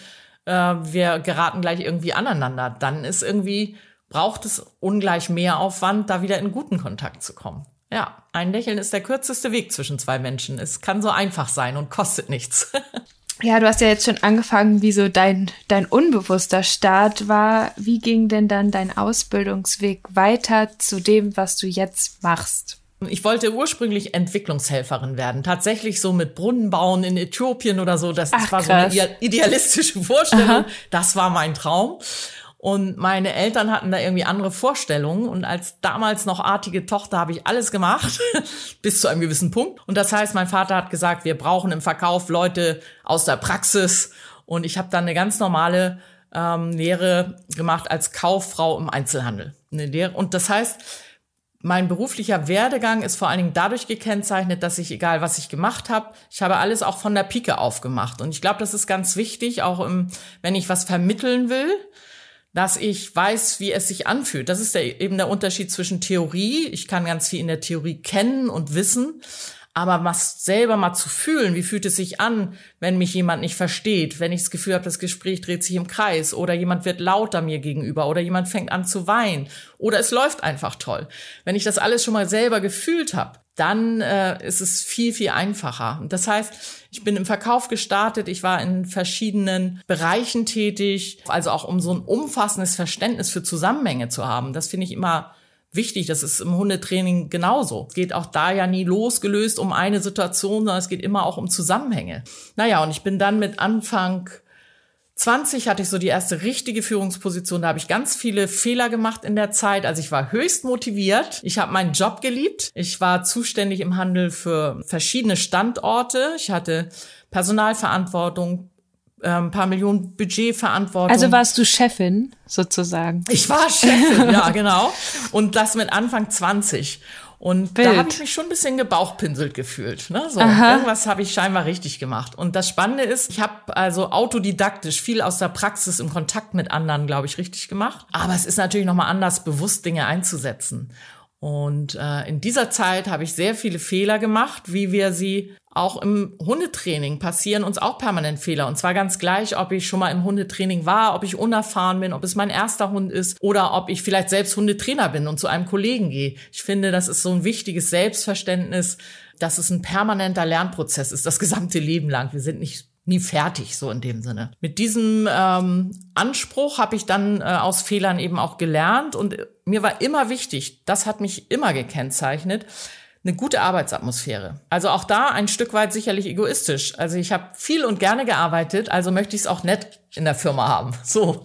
äh, wir geraten gleich irgendwie aneinander. Dann ist irgendwie braucht es ungleich mehr Aufwand, da wieder in guten Kontakt zu kommen. Ja, ein Lächeln ist der kürzeste Weg zwischen zwei Menschen. Es kann so einfach sein und kostet nichts. [laughs] Ja, du hast ja jetzt schon angefangen, wie so dein, dein unbewusster Start war. Wie ging denn dann dein Ausbildungsweg weiter zu dem, was du jetzt machst? Ich wollte ursprünglich Entwicklungshelferin werden. Tatsächlich so mit Brunnenbauen in Äthiopien oder so. Das, Ach, war krass. so eine idealistische Vorstellung. Aha. Das war mein Traum. Und meine Eltern hatten da irgendwie andere Vorstellungen. Und als damals noch artige Tochter habe ich alles gemacht, [laughs] bis zu einem gewissen Punkt. Und das heißt, mein Vater hat gesagt, wir brauchen im Verkauf Leute aus der Praxis. Und ich habe dann eine ganz normale ähm, Lehre gemacht als Kauffrau im Einzelhandel. Eine Lehre. Und das heißt, mein beruflicher Werdegang ist vor allen Dingen dadurch gekennzeichnet, dass ich, egal was ich gemacht habe, ich habe alles auch von der Pike aufgemacht. Und ich glaube, das ist ganz wichtig, auch im, wenn ich was vermitteln will, dass ich weiß, wie es sich anfühlt. Das ist der, eben der Unterschied zwischen Theorie. Ich kann ganz viel in der Theorie kennen und wissen. Aber was selber mal zu fühlen, wie fühlt es sich an, wenn mich jemand nicht versteht, wenn ich das Gefühl habe, das Gespräch dreht sich im Kreis oder jemand wird lauter mir gegenüber oder jemand fängt an zu weinen oder es läuft einfach toll. Wenn ich das alles schon mal selber gefühlt habe, dann äh, ist es viel, viel einfacher. Das heißt, ich bin im Verkauf gestartet, ich war in verschiedenen Bereichen tätig, also auch um so ein umfassendes Verständnis für Zusammenhänge zu haben. Das finde ich immer wichtig. Das ist im Hundetraining genauso. Es geht auch da ja nie losgelöst um eine Situation, sondern es geht immer auch um Zusammenhänge. Naja, und ich bin dann mit Anfang 20 hatte ich so die erste richtige Führungsposition. Da habe ich ganz viele Fehler gemacht in der Zeit. Also ich war höchst motiviert. Ich habe meinen Job geliebt. Ich war zuständig im Handel für verschiedene Standorte. Ich hatte Personalverantwortung, ein ähm, paar Millionen Budgetverantwortung. Also warst du Chefin sozusagen? Ich war Chefin, ja, [laughs] genau. Und das mit Anfang 20. Und Bild. da habe ich mich schon ein bisschen gebauchpinselt gefühlt. Ne? So, irgendwas habe ich scheinbar richtig gemacht. Und das Spannende ist, ich habe also autodidaktisch viel aus der Praxis im Kontakt mit anderen, glaube ich, richtig gemacht. Aber es ist natürlich nochmal anders, bewusst Dinge einzusetzen. Und äh, in dieser Zeit habe ich sehr viele Fehler gemacht, wie wir sie auch im Hundetraining passieren uns auch permanent Fehler. Und zwar ganz gleich, ob ich schon mal im Hundetraining war, ob ich unerfahren bin, ob es mein erster Hund ist oder ob ich vielleicht selbst Hundetrainer bin und zu einem Kollegen gehe. Ich finde, das ist so ein wichtiges Selbstverständnis, dass es ein permanenter Lernprozess ist, das gesamte Leben lang. Wir sind nicht nie fertig, so in dem Sinne. Mit diesem ähm, Anspruch habe ich dann äh, aus Fehlern eben auch gelernt und mir war immer wichtig, das hat mich immer gekennzeichnet, eine gute Arbeitsatmosphäre. Also auch da ein Stück weit sicherlich egoistisch. Also ich habe viel und gerne gearbeitet, also möchte ich es auch nett in der Firma haben. [laughs] So.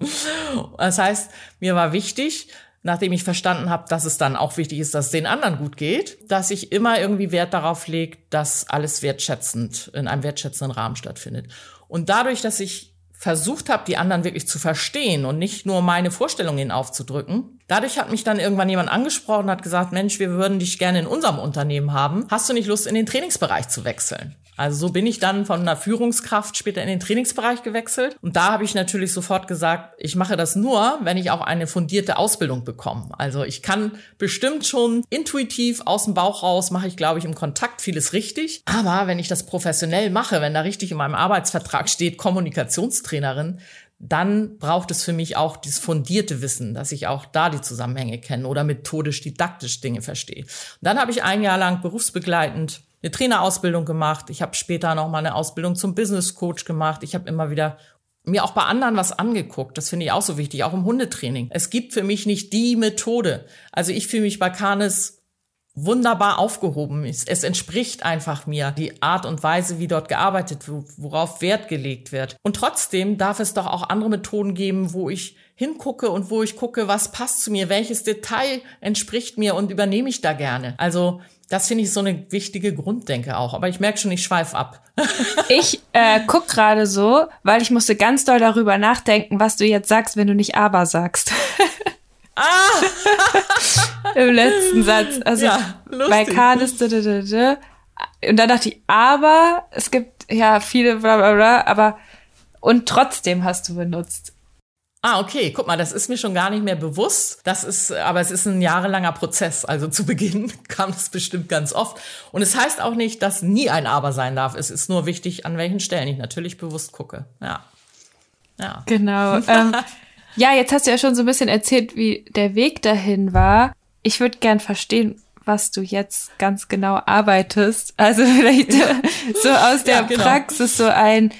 Das heißt, mir war wichtig, nachdem ich verstanden habe, dass es dann auch wichtig ist, dass es den anderen gut geht, dass ich immer irgendwie Wert darauf lege, dass alles wertschätzend in einem wertschätzenden Rahmen stattfindet. Und dadurch, dass ich versucht habe, die anderen wirklich zu verstehen und nicht nur meine Vorstellungen aufzudrücken. Dadurch hat mich dann irgendwann jemand angesprochen und hat gesagt, Mensch, wir würden dich gerne in unserem Unternehmen haben. Hast du nicht Lust, in den Trainingsbereich zu wechseln? Also so bin ich dann von einer Führungskraft später in den Trainingsbereich gewechselt. Und da habe ich natürlich sofort gesagt, ich mache das nur, wenn ich auch eine fundierte Ausbildung bekomme. Also ich kann bestimmt schon intuitiv aus dem Bauch raus, mache ich, glaube ich, im Kontakt vieles richtig. Aber wenn ich das professionell mache, wenn da richtig in meinem Arbeitsvertrag steht, Kommunikationstrainerin, dann braucht es für mich auch dieses fundierte Wissen, dass ich auch da die Zusammenhänge kenne oder methodisch, didaktisch Dinge verstehe. Und dann habe ich ein Jahr lang berufsbegleitend eine Trainerausbildung gemacht. Ich habe später noch mal eine Ausbildung zum Business Coach gemacht. Ich habe immer wieder mir auch bei anderen was angeguckt. Das finde ich auch so wichtig, auch im Hundetraining. Es gibt für mich nicht die Methode. Also ich fühle mich bei Canis wunderbar aufgehoben. Es, es entspricht einfach mir die Art und Weise, wie dort gearbeitet wird, worauf Wert gelegt wird. Und trotzdem darf es doch auch andere Methoden geben, wo ich hingucke und wo ich gucke, was passt zu mir, welches Detail entspricht mir und übernehme ich da gerne. Also das finde ich so eine wichtige Grunddenke auch. Aber ich merke schon, ich schweife ab. [laughs] ich äh, guck gerade so, weil ich musste ganz doll darüber nachdenken, was du jetzt sagst, wenn du nicht aber sagst. [laughs] ah! Im letzten Satz. Also ja, bei Kades, und dann dachte ich, aber es gibt ja viele bla bla bla, aber und trotzdem hast du benutzt. Ah, okay. Guck mal, das ist mir schon gar nicht mehr bewusst. Das ist, aber es ist ein jahrelanger Prozess. Also zu [laughs] Beginn kam es bestimmt ganz oft. Und es heißt auch nicht, dass nie ein Aber sein darf. Es ist nur wichtig, an welchen Stellen ich natürlich bewusst gucke. Ja. Ja. Genau. ähm, [laughs] ja, jetzt hast du ja schon so ein bisschen erzählt, wie der Weg dahin war. Ich würde gern verstehen, was du jetzt ganz genau arbeitest. Also [laughs] vielleicht ja. so aus der ja, genau. Praxis so ein,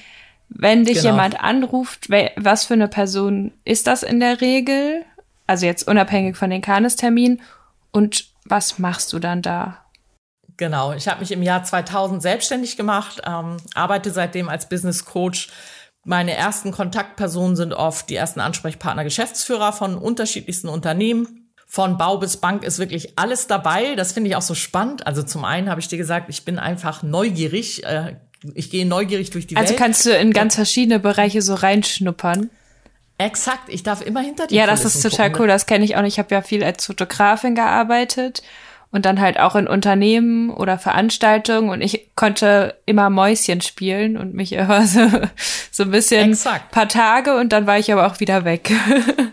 wenn dich genau. jemand anruft, was für eine Person ist das in der Regel? Also jetzt unabhängig von den Kanesterminen. Und was machst du dann da? Genau, ich habe mich im Jahr 2000 selbstständig gemacht, ähm, arbeite seitdem als Business Coach Meine ersten Kontaktpersonen sind oft die ersten Ansprechpartner, Geschäftsführer von unterschiedlichsten Unternehmen. Von Bau bis Bank ist wirklich alles dabei. Das finde ich auch so spannend. Also zum einen habe ich dir gesagt, ich bin einfach neugierig. Äh, ich gehe neugierig durch die also Welt. Also kannst du in ganz verschiedene Bereiche so reinschnuppern. Exakt, ich darf immer hinter die Ja, das ist total gucken. cool. Das kenne ich auch nicht. Ich habe ja viel als Fotografin gearbeitet und dann halt auch in Unternehmen oder Veranstaltungen und ich konnte immer Mäuschen spielen und mich immer [laughs] so, so ein bisschen Exakt. paar Tage und dann war ich aber auch wieder weg.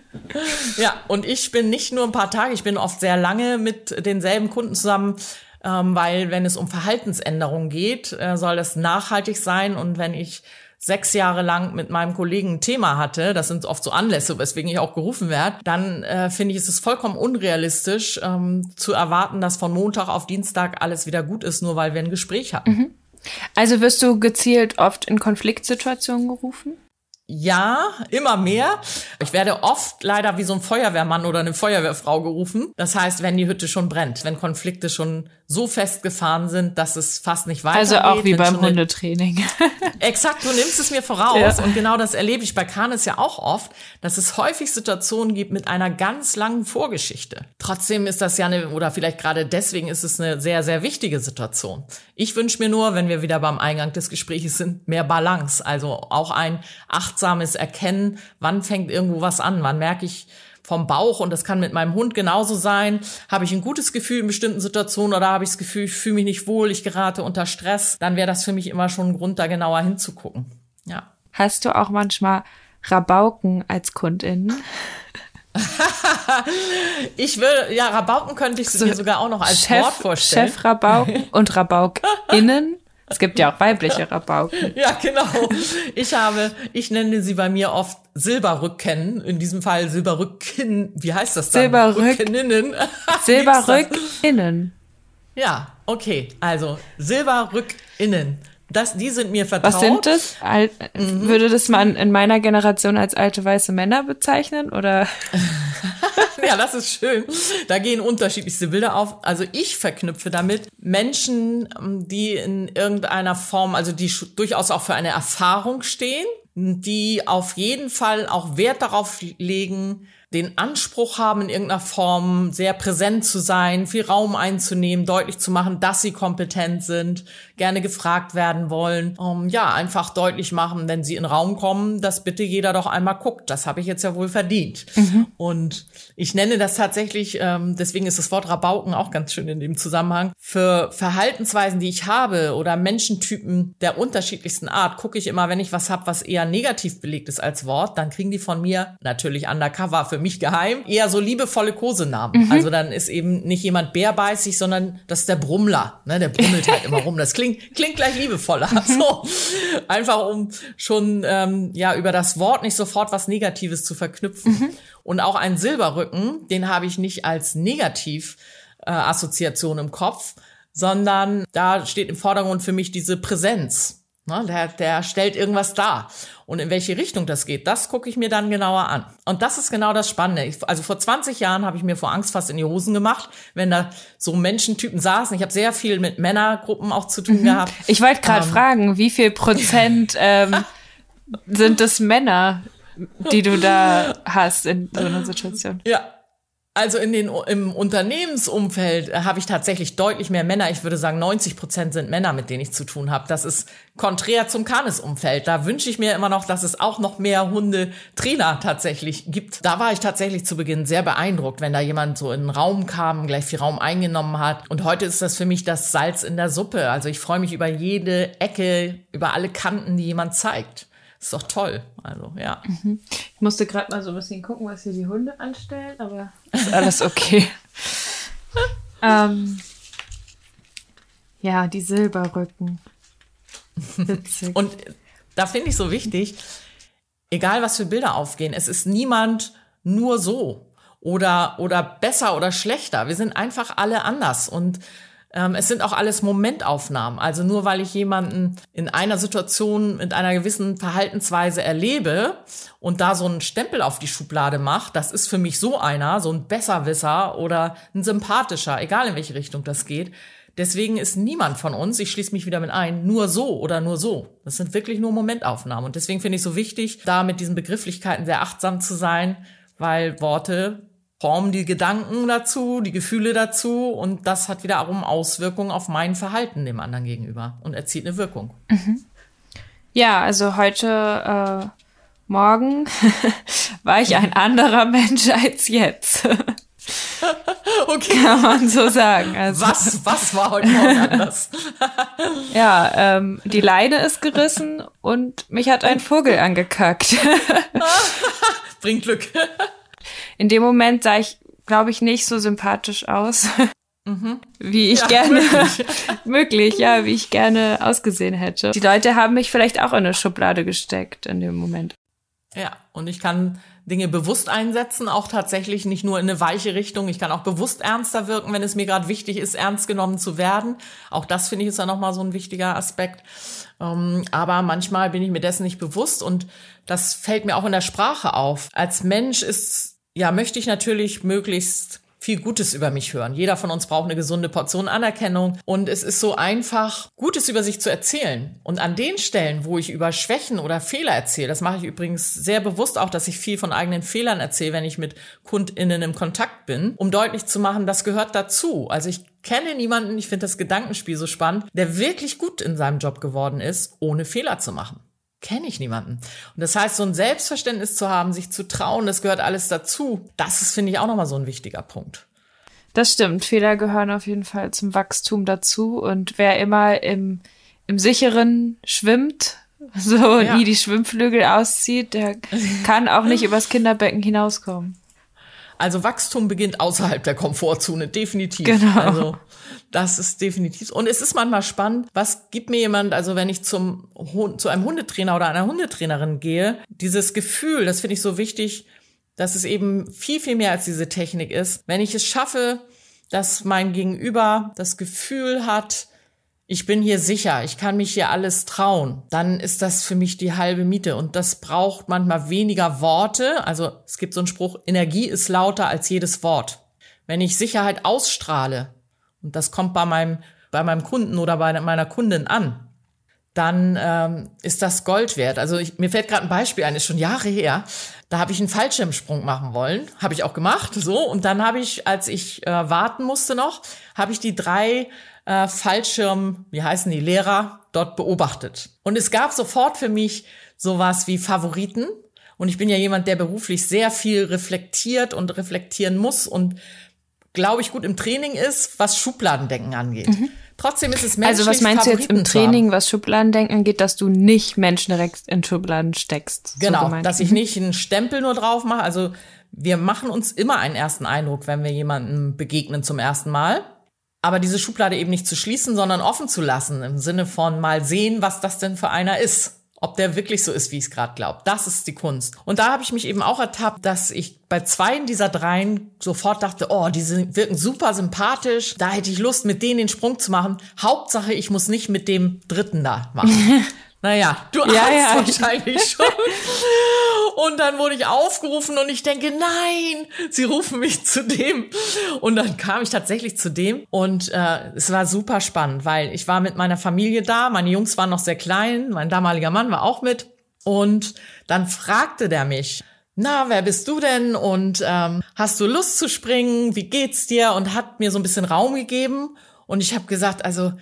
[laughs] ja, und ich bin nicht nur ein paar Tage, ich bin oft sehr lange mit denselben Kunden zusammen, ähm, weil wenn es um Verhaltensänderungen geht, äh, soll das nachhaltig sein und wenn ich sechs Jahre lang mit meinem Kollegen ein Thema hatte, das sind oft so Anlässe, weswegen ich auch gerufen werde, dann äh, finde ich, ist es vollkommen unrealistisch ähm, zu erwarten, dass von Montag auf Dienstag alles wieder gut ist, nur weil wir ein Gespräch hatten. Mhm. Also wirst du gezielt oft in Konfliktsituationen gerufen? Ja, immer mehr. Ich werde oft leider wie so ein Feuerwehrmann oder eine Feuerwehrfrau gerufen. Das heißt, wenn die Hütte schon brennt, wenn Konflikte schon so festgefahren sind, dass es fast nicht weitergeht. Also auch wie beim Hundetraining. [laughs] Exakt, du nimmst es mir voraus. Ja. Und genau das erlebe ich bei Kanis ja auch oft, dass es häufig Situationen gibt mit einer ganz langen Vorgeschichte. Trotzdem ist das ja eine, oder vielleicht gerade deswegen ist es eine sehr, sehr wichtige Situation. Ich wünsche mir nur, wenn wir wieder beim Eingang des Gesprächs sind, mehr Balance. Also auch ein achtsames Erkennen, wann fängt irgendwo was an, wann merke ich, vom Bauch und das kann mit meinem Hund genauso sein. Habe ich ein gutes Gefühl in bestimmten Situationen oder habe ich das Gefühl, ich fühle mich nicht wohl, ich gerate unter Stress, dann wäre das für mich immer schon ein Grund, da genauer hinzugucken. Ja. Hast du auch manchmal Rabauken als Kundin? [laughs] ich will, ja, Rabauken könnte ich so, mir sogar auch noch als Chef, Wort vorstellen. Chef Rabauken und RabaukInnen. [laughs] Es gibt ja auch weibliche Rabauken. Ja, genau. Ich habe, ich nenne sie bei mir oft Silberrücken, in diesem Fall Silberrücken, wie heißt das dann? Silberrückinnen. [laughs] Silberrückinnen. Ja, okay. Also Silberrückinnen. Das, die sind mir vertraut. Was sind das? Al mhm. Würde das man in meiner Generation als alte weiße Männer bezeichnen oder? [laughs] [laughs] ja, das ist schön. Da gehen unterschiedlichste Bilder auf. Also ich verknüpfe damit Menschen, ähm, die in irgendeiner Form, also die durchaus auch für eine Erfahrung stehen, die auf jeden Fall auch Wert darauf legen, den Anspruch haben, in irgendeiner Form sehr präsent zu sein, viel Raum einzunehmen, deutlich zu machen, dass sie kompetent sind, gerne gefragt werden wollen. Um, ja, einfach deutlich machen, wenn sie in den Raum kommen, dass bitte jeder doch einmal guckt. Das habe ich jetzt ja wohl verdient. Mhm. Und ich nenne das tatsächlich, ähm, deswegen ist das Wort Rabauken auch ganz schön in dem Zusammenhang, für Verhaltensweisen, die ich habe oder Menschentypen der unterschiedlichsten Art, gucke ich immer, wenn ich was habe, was eher negativ belegt ist als Wort, dann kriegen die von mir natürlich undercover für mich geheim, eher so liebevolle Kosenamen. Mhm. Also dann ist eben nicht jemand bärbeißig, sondern das ist der Brummler. Ne? Der brummelt halt immer rum. Das klingt, klingt gleich liebevoller. Mhm. So. Einfach um schon ähm, ja über das Wort nicht sofort was Negatives zu verknüpfen. Mhm. Und auch ein Silberrücken, den habe ich nicht als Negativ äh, Assoziation im Kopf, sondern da steht im Vordergrund für mich diese Präsenz. Ne, der, der stellt irgendwas dar. Und in welche Richtung das geht, das gucke ich mir dann genauer an. Und das ist genau das Spannende. Ich, also vor 20 Jahren habe ich mir vor Angst fast in die Hosen gemacht, wenn da so Menschentypen saßen. Ich habe sehr viel mit Männergruppen auch zu tun mhm. gehabt. Ich wollte gerade ähm, fragen, wie viel [laughs] Prozent ähm, sind es Männer, die du da hast in so einer Situation? Ja, also in den, im Unternehmensumfeld äh, habe ich tatsächlich deutlich mehr Männer. Ich würde sagen, 90 Prozent sind Männer, mit denen ich zu tun habe. Das ist konträr zum Kanis-Umfeld. Da wünsche ich mir immer noch, dass es auch noch mehr Hundetrainer tatsächlich gibt. Da war ich tatsächlich zu Beginn sehr beeindruckt, wenn da jemand so in den Raum kam, gleich viel Raum eingenommen hat. Und heute ist das für mich das Salz in der Suppe. Also ich freue mich über jede Ecke, über alle Kanten, die jemand zeigt. Ist doch toll. Also, ja. Mhm. Ich musste gerade mal so ein bisschen gucken, was hier die Hunde anstellen, aber ist alles okay. [laughs] ähm, ja, die Silberrücken. Witzig. Und da finde ich so wichtig, egal was für Bilder aufgehen, es ist niemand nur so oder, oder besser oder schlechter. Wir sind einfach alle anders und es sind auch alles Momentaufnahmen. Also nur weil ich jemanden in einer Situation mit einer gewissen Verhaltensweise erlebe und da so einen Stempel auf die Schublade mache, das ist für mich so einer, so ein Besserwisser oder ein sympathischer, egal in welche Richtung das geht, Deswegen ist niemand von uns, ich schließe mich wieder mit ein, nur so oder nur so. Das sind wirklich nur Momentaufnahmen. Und deswegen finde ich so wichtig, da mit diesen Begrifflichkeiten sehr achtsam zu sein, weil Worte formen die Gedanken dazu, die Gefühle dazu und das hat wiederum Auswirkungen auf mein Verhalten dem anderen gegenüber und erzielt eine Wirkung. Mhm. Ja, also heute äh, Morgen [laughs] war ich ein anderer Mensch als jetzt. [laughs] okay. Kann man so sagen. Also, was, was war heute Morgen anders? [laughs] ja, ähm, die Leine ist gerissen und mich hat ein Vogel angekackt. Bringt Glück. In dem Moment sah ich, glaube ich, nicht so sympathisch aus. [laughs] Mhm. Wie ich ja, gerne, möglich. möglich, [laughs] ja, wie ich gerne ausgesehen hätte. Die Leute haben mich vielleicht auch in eine Schublade gesteckt in dem Moment. Ja, und ich kann Dinge bewusst einsetzen, auch tatsächlich nicht nur in eine weiche Richtung. Ich kann auch bewusst ernster wirken, wenn es mir gerade wichtig ist, ernst genommen zu werden. Auch das finde ich ist ja nochmal so ein wichtiger Aspekt. Ähm, aber manchmal bin ich mir dessen nicht bewusst und das fällt mir auch in der Sprache auf. Als Mensch ist, ja, möchte ich natürlich möglichst viel Gutes über mich hören. Jeder von uns braucht eine gesunde Portion Anerkennung und es ist so einfach, Gutes über sich zu erzählen. Und an den Stellen, wo ich über Schwächen oder Fehler erzähle, das mache ich übrigens sehr bewusst auch, dass ich viel von eigenen Fehlern erzähle, wenn ich mit KundInnen im Kontakt bin, um deutlich zu machen, das gehört dazu. Also ich kenne niemanden, ich finde das Gedankenspiel so spannend, der wirklich gut in seinem Job geworden ist, ohne Fehler zu machen kenne ich niemanden. Und das heißt, so ein Selbstverständnis zu haben, sich zu trauen, das gehört alles dazu. Das ist, finde ich, auch nochmal so ein wichtiger Punkt. Das stimmt. Fehler gehören auf jeden Fall zum Wachstum dazu. Und wer immer im, im sicheren schwimmt, [laughs] so ja. nie die Schwimmflügel auszieht, der [laughs] kann auch nicht übers Kinderbecken hinauskommen. Also Wachstum beginnt außerhalb der Komfortzone, definitiv. Genau. Also das ist definitiv. Und es ist manchmal spannend, was gibt mir jemand, also wenn ich zum zu einem Hundetrainer oder einer Hundetrainerin gehe, dieses Gefühl, das finde ich so wichtig, dass es eben viel, viel mehr als diese Technik ist. Wenn ich es schaffe, dass mein Gegenüber das Gefühl hat, ich bin hier sicher, ich kann mich hier alles trauen, dann ist das für mich die halbe Miete. Und das braucht manchmal weniger Worte. Also es gibt so einen Spruch, Energie ist lauter als jedes Wort. Wenn ich Sicherheit ausstrahle, und das kommt bei meinem, bei meinem Kunden oder bei meiner Kundin an, dann ähm, ist das Gold wert. Also ich, mir fällt gerade ein Beispiel ein, ist schon Jahre her. Da habe ich einen Fallschirmsprung machen wollen, habe ich auch gemacht, so. Und dann habe ich, als ich äh, warten musste noch, habe ich die drei äh, Fallschirm, wie heißen die Lehrer, dort beobachtet. Und es gab sofort für mich sowas wie Favoriten. Und ich bin ja jemand, der beruflich sehr viel reflektiert und reflektieren muss und glaube ich, gut im Training ist, was Schubladendenken angeht. Mhm. Trotzdem ist es menschlich, Also was meinst Favoriten du jetzt im Training, was Schubladendenken angeht, dass du nicht Menschen direkt in Schubladen steckst? Genau, so dass ich mhm. nicht einen Stempel nur drauf mache. Also wir machen uns immer einen ersten Eindruck, wenn wir jemandem begegnen zum ersten Mal. Aber diese Schublade eben nicht zu schließen, sondern offen zu lassen, im Sinne von mal sehen, was das denn für einer ist ob der wirklich so ist, wie ich es gerade glaube. Das ist die Kunst. Und da habe ich mich eben auch ertappt, dass ich bei zwei dieser dreien sofort dachte, oh, die wirken super sympathisch, da hätte ich Lust, mit denen den Sprung zu machen. Hauptsache, ich muss nicht mit dem dritten da machen. [laughs] naja, du ja, ja. wahrscheinlich schon. Und dann wurde ich aufgerufen und ich denke, nein, sie rufen mich zu dem. Und dann kam ich tatsächlich zu dem und äh, es war super spannend, weil ich war mit meiner Familie da, meine Jungs waren noch sehr klein, mein damaliger Mann war auch mit. Und dann fragte der mich, na, wer bist du denn und ähm, hast du Lust zu springen? Wie geht's dir? Und hat mir so ein bisschen Raum gegeben. Und ich habe gesagt, also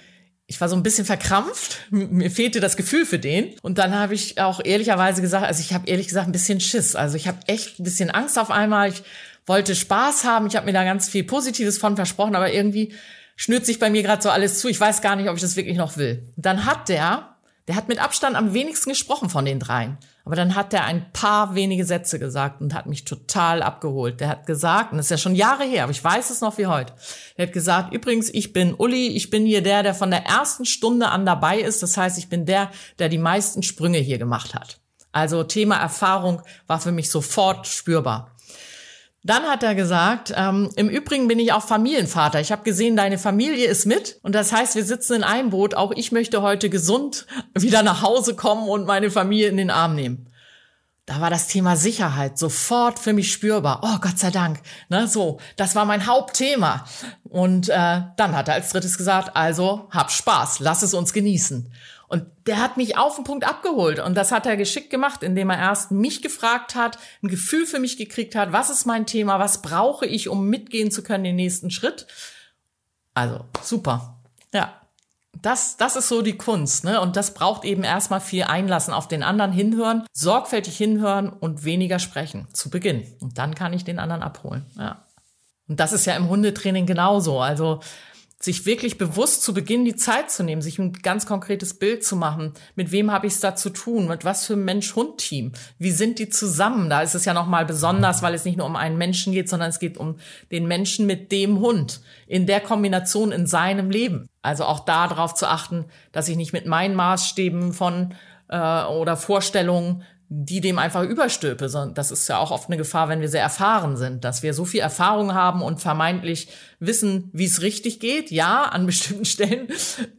ich war so ein bisschen verkrampft, mir fehlte das Gefühl für den. Und dann habe ich auch ehrlicherweise gesagt, also ich habe ehrlich gesagt ein bisschen Schiss. Also ich habe echt ein bisschen Angst auf einmal. Ich wollte Spaß haben. Ich habe mir da ganz viel Positives von versprochen, aber irgendwie schnürt sich bei mir gerade so alles zu. Ich weiß gar nicht, ob ich das wirklich noch will. Dann hat der der hat mit Abstand am wenigsten gesprochen von den dreien. Aber dann hat er ein paar wenige Sätze gesagt und hat mich total abgeholt. Der hat gesagt, und das ist ja schon Jahre her, aber ich weiß es noch wie heute. Er hat gesagt, übrigens, ich bin Uli, ich bin hier der, der von der ersten Stunde an dabei ist. Das heißt, ich bin der, der die meisten Sprünge hier gemacht hat. Also Thema Erfahrung war für mich sofort spürbar. Dann hat er gesagt, ähm, im Übrigen bin ich auch Familienvater. Ich habe gesehen, deine Familie ist mit. Und das heißt, wir sitzen in einem Boot. Auch ich möchte heute gesund wieder nach Hause kommen und meine Familie in den Arm nehmen. da war das Thema Sicherheit sofort für mich spürbar. Oh, Gott sei Dank. Ne, so, das war mein Hauptthema. Und äh, dann hat er als drittes gesagt, also hab Spaß, lass es uns genießen. Und der hat mich auf den Punkt abgeholt. Und das hat er geschickt gemacht, indem er erst mich gefragt hat, ein Gefühl für mich gekriegt hat, was ist mein Thema, was brauche ich, um mitgehen zu können, den nächsten Schritt. Also, super. Ja. Das, das ist so die Kunst, ne? Und das braucht eben erstmal viel Einlassen auf den anderen hinhören, sorgfältig hinhören und weniger sprechen zu Beginn. Und dann kann ich den anderen abholen. Ja. Und das ist ja im Hundetraining genauso. Also sich wirklich bewusst zu Beginn die Zeit zu nehmen, sich ein ganz konkretes Bild zu machen. Mit wem habe ich es da zu tun? Mit was für Mensch-Hund-Team? Wie sind die zusammen? Da ist es ja nochmal besonders, weil es nicht nur um einen Menschen geht, sondern es geht um den Menschen mit dem Hund in der Kombination in seinem Leben. Also auch da darauf zu achten, dass ich nicht mit meinen Maßstäben von äh, oder Vorstellungen die dem einfach überstülpe. Das ist ja auch oft eine Gefahr, wenn wir sehr erfahren sind, dass wir so viel Erfahrung haben und vermeintlich wissen, wie es richtig geht. Ja, an bestimmten [laughs] Stellen.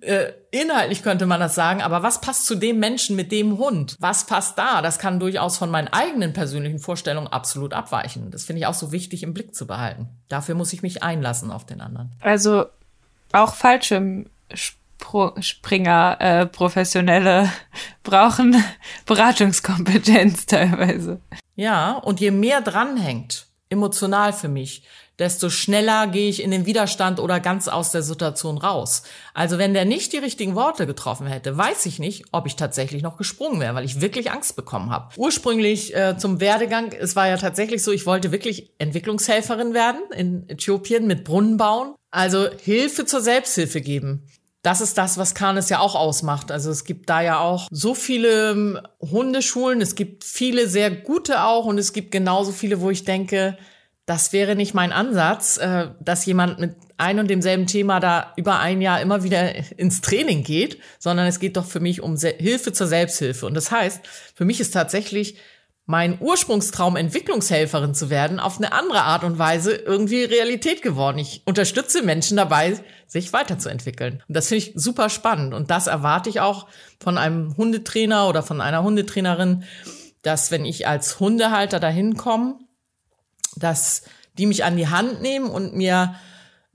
Äh, inhaltlich könnte man das sagen, aber was passt zu dem Menschen mit dem Hund? Was passt da? Das kann durchaus von meinen eigenen persönlichen Vorstellungen absolut abweichen. Das finde ich auch so wichtig im Blick zu behalten. Dafür muss ich mich einlassen auf den anderen. Also auch Fallschirm Pro Springer, äh, Professionelle [laughs] brauchen [laughs] Beratungskompetenz [laughs] teilweise. Ja, und je mehr dranhängt, emotional für mich, desto schneller gehe ich in den Widerstand oder ganz aus der Situation raus. Also wenn der nicht die richtigen Worte getroffen hätte, weiß ich nicht, ob ich tatsächlich noch gesprungen wäre, weil ich wirklich Angst bekommen habe. Ursprünglich äh, zum Werdegang, es war ja tatsächlich so, ich wollte wirklich Entwicklungshelferin werden in Äthiopien mit Brunnen bauen. Also Hilfe zur Selbsthilfe geben das ist das, was Canis ja auch ausmacht. Also es gibt da ja auch so viele ähm, Hundeschulen, es gibt viele sehr gute auch und es gibt genauso viele, wo ich denke, das wäre nicht mein Ansatz, äh, dass jemand mit ein und demselben Thema da über ein Jahr immer wieder ins Training geht, sondern es geht doch für mich um Hilfe zur Selbsthilfe. Und das heißt, für mich ist tatsächlich mein Ursprungstraum, Entwicklungshelferin zu werden, auf eine andere Art und Weise irgendwie Realität geworden. Ich unterstütze Menschen dabei, sich weiterzuentwickeln. Und das finde ich super spannend. Und das erwarte ich auch von einem Hundetrainer oder von einer Hundetrainerin, dass wenn ich als Hundehalter dahin komme, dass die mich an die Hand nehmen und mir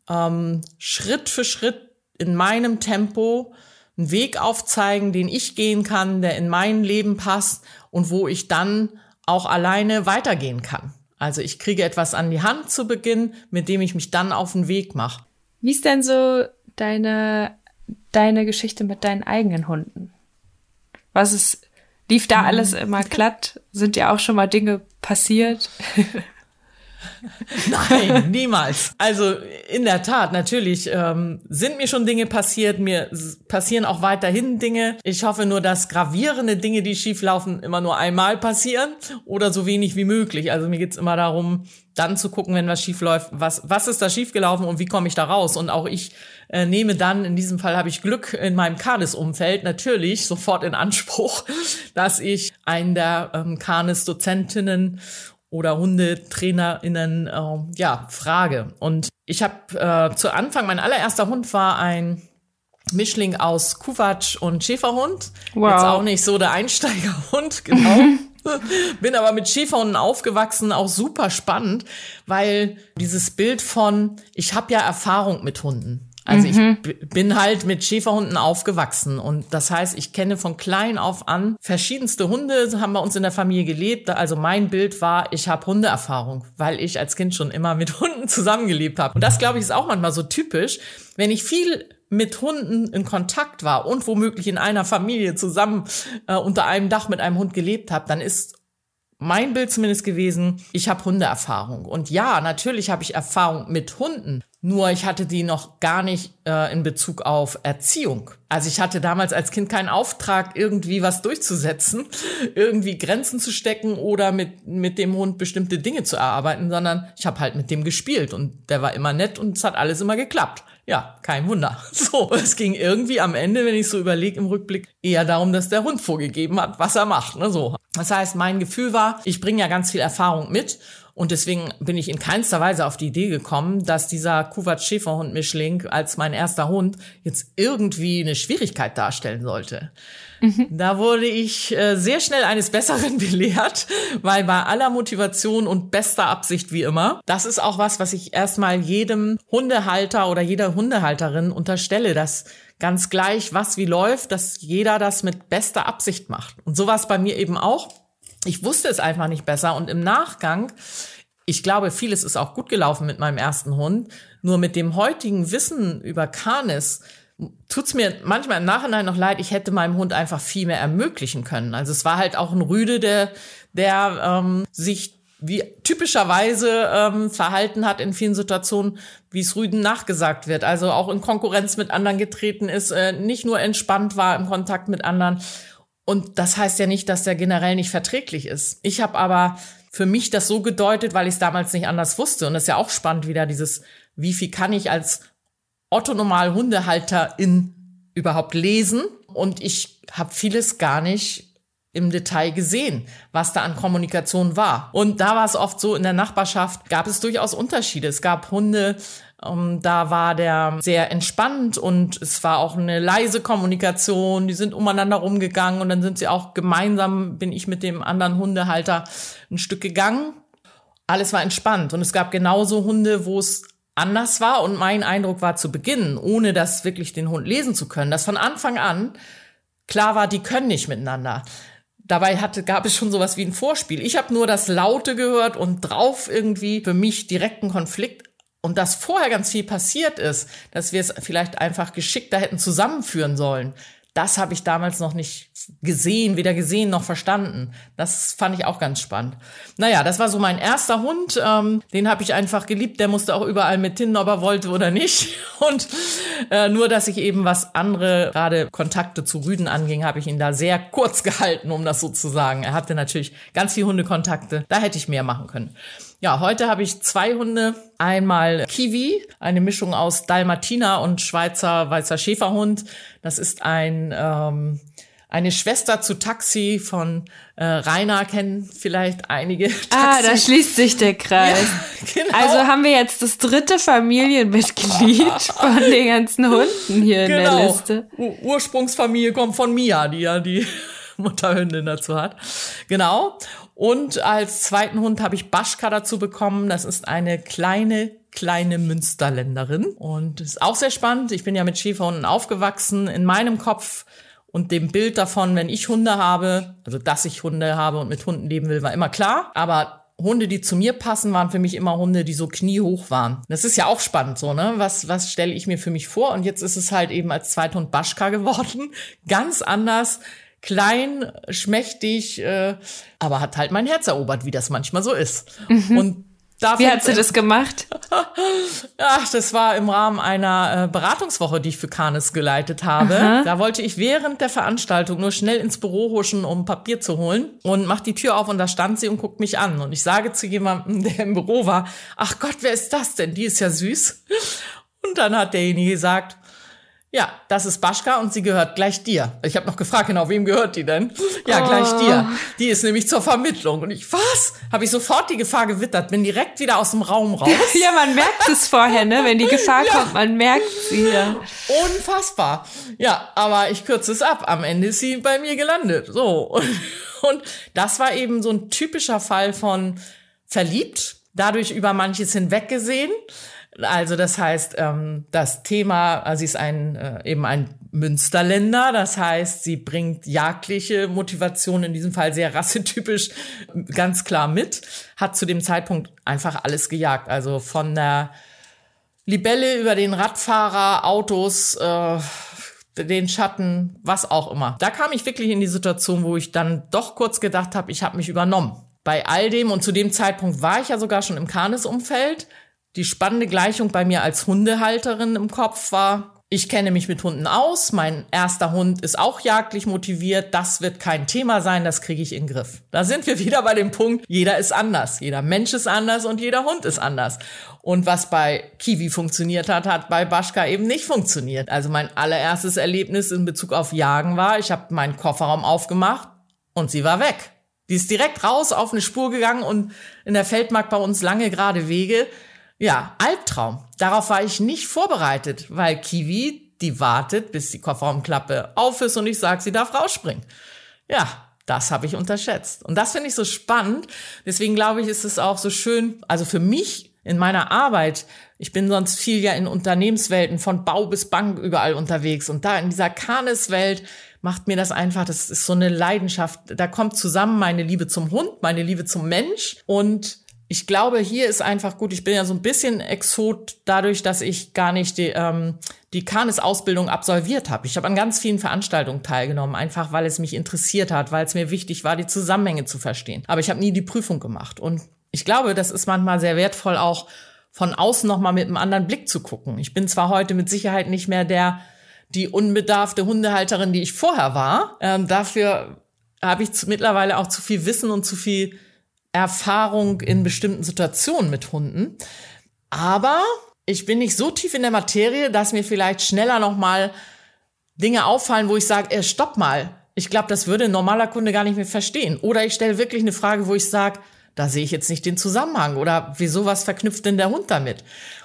ähm, Schritt für Schritt in meinem Tempo einen Weg aufzeigen, den ich gehen kann, der in mein Leben passt und wo ich dann auch alleine weitergehen kann. Also ich kriege etwas an die Hand zu Beginn, mit dem ich mich dann auf den Weg mache. Wie ist denn so deine, deine Geschichte mit deinen eigenen Hunden? Was ist, lief da alles immer glatt? Sind dir auch schon mal Dinge passiert? [laughs] [laughs] Nein, niemals. Also in der Tat, natürlich ähm, sind mir schon Dinge passiert, mir passieren auch weiterhin Dinge. Ich hoffe nur, dass gravierende Dinge, die schieflaufen, immer nur einmal passieren oder so wenig wie möglich. Also mir geht's immer darum, dann zu gucken, wenn was schief läuft, was, was ist da schiefgelaufen und wie komme ich da raus? Und auch ich äh, nehme dann, in diesem Fall habe ich Glück in meinem Kanis-Umfeld, natürlich sofort in Anspruch, [laughs] dass ich einen der ähm, Kanis-Dozentinnen oder HundetrainerInnen äh, ja, frage. Und ich habe äh, zu Anfang, mein allererster Hund war ein Mischling aus Kuwatsch und Schäferhund. Wow. Jetzt auch nicht so der Einsteigerhund, [laughs] genau. [laughs] Bin aber mit Schäferhunden aufgewachsen, auch super spannend, weil dieses Bild von, ich habe ja Erfahrung mit Hunden. Also mhm. ich bin halt mit Schäferhunden aufgewachsen und das heißt, ich kenne von klein auf an verschiedenste Hunde, haben bei uns in der Familie gelebt. Also mein Bild war, ich habe Hundeerfahrung, weil ich als Kind schon immer mit [laughs] Hunden zusammengelebt habe. Und das glaube ich ist auch manchmal so typisch, wenn ich viel mit Hunden in Kontakt war und womöglich in einer Familie zusammen äh, unter einem Dach mit einem Hund gelebt habe, dann ist mein Bild zumindest gewesen, ich habe Hundeerfahrung. Und ja, natürlich habe ich Erfahrung mit Hunden. Nur ich hatte die noch gar nicht äh, in Bezug auf Erziehung. Also ich hatte damals als Kind keinen Auftrag, irgendwie was durchzusetzen, [laughs] irgendwie Grenzen zu stecken oder mit, mit dem Hund bestimmte Dinge zu erarbeiten, sondern ich habe halt mit dem gespielt und der war immer nett und es hat alles immer geklappt. Ja, kein Wunder. [laughs] So, es ging irgendwie am Ende, wenn ich so überlege im Rückblick, eher darum, dass der Hund vorgegeben hat, was er macht. Ne, so. Das heißt, mein Gefühl war, ich bringe ja ganz viel Erfahrung mit Und deswegen bin ich in keinster Weise auf die Idee gekommen, dass dieser Kuwait Schäferhund Mischling als mein erster Hund jetzt irgendwie eine Schwierigkeit darstellen sollte. Mhm. Da wurde ich äh, sehr schnell eines Besseren [laughs] belehrt, weil bei aller Motivation und bester Absicht wie immer, das ist auch was, was ich erstmal jedem Hundehalter oder jeder Hundehalterin unterstelle, dass ganz gleich, was wie läuft, dass jeder das mit bester Absicht macht. Und so war es bei mir eben auch. Ich wusste es einfach nicht besser und im Nachgang, ich glaube, vieles ist auch gut gelaufen mit meinem ersten Hund, nur mit dem heutigen Wissen über Canis tut's mir manchmal im Nachhinein noch leid, ich hätte meinem Hund einfach viel mehr ermöglichen können. Also es war halt auch ein Rüde, der, der ähm, sich wie typischerweise ähm, verhalten hat in vielen Situationen, wie es Rüden nachgesagt wird. Also auch in Konkurrenz mit anderen getreten ist, äh, nicht nur entspannt war im Kontakt mit anderen. Und das heißt ja nicht, dass der generell nicht verträglich ist. Ich habe aber für mich das so gedeutet, weil ich es damals nicht anders wusste. Und das ist ja auch spannend wieder dieses, wie viel kann ich als Otto Normal Hundehalterin überhaupt lesen? Und ich habe vieles gar nicht im Detail gesehen, was da an Kommunikation war. Und da war es oft so, in der Nachbarschaft gab es durchaus Unterschiede. Es gab Hunde, ähm, da war der sehr entspannt und es war auch eine leise Kommunikation. Die sind umeinander rumgegangen und dann sind sie auch gemeinsam, bin ich mit dem anderen Hundehalter ein Stück gegangen. Alles war entspannt und es gab genauso Hunde, wo es anders war und mein Eindruck war zu Beginn, ohne das wirklich den Hund lesen zu können, dass von Anfang an klar war, die können nicht miteinander. Dabei hatte, gab es schon sowas wie ein Vorspiel. Ich habe nur das Laute gehört und drauf irgendwie für mich direkten Konflikt und dass vorher ganz viel passiert ist, dass wir es vielleicht einfach geschickter hätten zusammenführen sollen, das habe ich damals noch nicht gesehen, weder gesehen noch verstanden. Das fand ich auch ganz spannend. Naja, das war so mein erster Hund. Ähm, den habe ich einfach geliebt. Der musste auch überall mit hin, ob er wollte oder nicht. [laughs] Und äh, nur, dass ich eben was andere, gerade Kontakte zu Rüden anging, habe ich ihn da sehr kurz [laughs] gehalten, um das so zu sagen. Er hatte natürlich ganz viele Hundekontakte. Da hätte ich mehr machen können. Ja, heute habe ich zwei Hunde. Einmal Kiwi, eine Mischung aus Dalmatiner und Schweizer Weißer Schäferhund. Das ist ein ähm, eine Schwester zu Taxi von äh, Rainer kennen vielleicht einige. [laughs] Taxi. Ah, da schließt sich der Kreis. Ja, [laughs] genau. Also haben wir jetzt das dritte Familienmitglied [laughs] von den ganzen Hunden hier genau. in der genau. Liste. Ur Ursprungsfamilie kommt von Mia, die ja die Mutterhündin dazu hat. Genau. Und als zweiten Hund habe ich Baschka dazu bekommen. Das ist eine kleine, kleine Münsterländerin. Und ist auch sehr spannend. Ich bin ja mit Schäferhunden aufgewachsen. In meinem Kopf und dem Bild davon, wenn ich Hunde habe, also dass ich Hunde habe und mit Hunden leben will, war immer klar. Aber Hunde, die zu mir passen, waren für mich immer Hunde, die so kniehoch waren. Das ist ja auch spannend so, ne? Was, was stelle ich mir für mich vor? Und jetzt ist es halt eben als Zweithund Baschka geworden. [laughs] Ganz anders klein, schmächtig, äh, aber hat halt mein Herz erobert, wie das manchmal so ist. Mhm. Und Darf Wie hat sie das gemacht? [laughs] Ach, das war im Rahmen einer äh, Beratungswoche, die ich für Canis geleitet habe. Aha. Da wollte ich während der Veranstaltung nur schnell ins Büro huschen, um Papier zu holen und mach die Tür auf und da stand sie und guckt mich an. Und ich sage zu jemandem, [laughs] der im Büro war, ach Gott, wer ist das denn? Die ist ja süß. Und dann hat derjenige gesagt, ja, das ist Baschka und sie gehört gleich dir. Ich habe noch gefragt, genau, wem gehört die denn? Ja, oh. gleich dir. Die ist nämlich zur Vermittlung. Und ich, was? Habe ich sofort die Gefahr gewittert, bin direkt wieder aus dem Raum raus. [laughs] ja, man merkt es vorher, ne? Wenn die Gefahr ja. kommt, man merkt sie ja. Unfassbar. Ja, aber ich kürze es ab. Am Ende ist sie bei mir gelandet. So. Und, [laughs] und das war eben so ein typischer Fall von verliebt, dadurch über manches hinweggesehen also das heißt, ähm, das Thema, also sie ist ein äh, eben ein Münsterländer, das heißt, sie bringt jagdliche Motivation, in diesem Fall sehr rassetypisch, ganz klar mit, hat zu dem Zeitpunkt einfach alles gejagt. Also von der Libelle über den Radfahrer, Autos, äh, den Schatten, was auch immer. Da kam ich wirklich in die Situation, wo ich dann doch kurz gedacht habe, ich habe mich übernommen. Bei all dem und zu dem Zeitpunkt war ich ja sogar schon im Kanes-Umfeld die spannende Gleichung bei mir als Hundehalterin im Kopf war, ich kenne mich mit Hunden aus, mein erster Hund ist auch jagdlich motiviert, das wird kein Thema sein, das kriege ich in den Griff. Da sind wir [laughs] wieder bei dem Punkt, jeder ist anders, jeder Mensch ist anders und jeder Hund ist anders. Und was bei Kiwi funktioniert hat, hat bei Baschka eben nicht funktioniert. Also mein allererstes Erlebnis in Bezug auf Jagen war, ich habe meinen Kofferraum aufgemacht und sie war weg. Die ist direkt raus auf eine Spur gegangen und in der Feldmark bei uns lange gerade Wege. Ja, Albtraum. Darauf war ich nicht vorbereitet, weil Kiwi, die wartet, bis die Kofferraumklappe auf ist und ich sage, sie darf rausspringen. Ja, das habe ich unterschätzt. Und das finde ich so spannend. Deswegen glaube ich, ist es auch so schön, also für mich in meiner Arbeit, ich bin sonst viel ja in Unternehmenswelten von Bau bis Bank überall unterwegs und da in dieser Kanes-Welt macht mir das einfach, das ist so eine Leidenschaft. Da kommt zusammen meine Liebe zum Hund, meine Liebe zum Mensch und ich glaube, hier ist einfach gut. Ich bin ja so ein bisschen Exot dadurch, dass ich gar nicht die, ähm, die Kanis-Ausbildung absolviert habe. Ich habe an ganz vielen Veranstaltungen teilgenommen, einfach weil es mich interessiert hat, weil es mir wichtig war, die Zusammenhänge zu verstehen. Aber ich habe nie die Prüfung gemacht. Und ich glaube, das ist manchmal sehr wertvoll, auch von außen nochmal mit einem anderen Blick zu gucken. Ich bin zwar heute mit Sicherheit nicht mehr der, die unbedarfte Hundehalterin, die ich vorher war. Ähm, dafür habe ich mittlerweile auch zu viel Wissen und zu viel Erfahrung in bestimmten Situationen mit Hunden. Aber ich bin nicht so tief in der Materie, dass mir vielleicht schneller nochmal Dinge auffallen, wo ich sage, äh, stopp mal. Ich glaube, das würde ein normaler Kunde gar nicht mehr verstehen. Oder ich stelle wirklich eine Frage, wo ich sage, da sehe ich jetzt nicht den Zusammenhang oder wieso was verknüpft denn der Hund damit?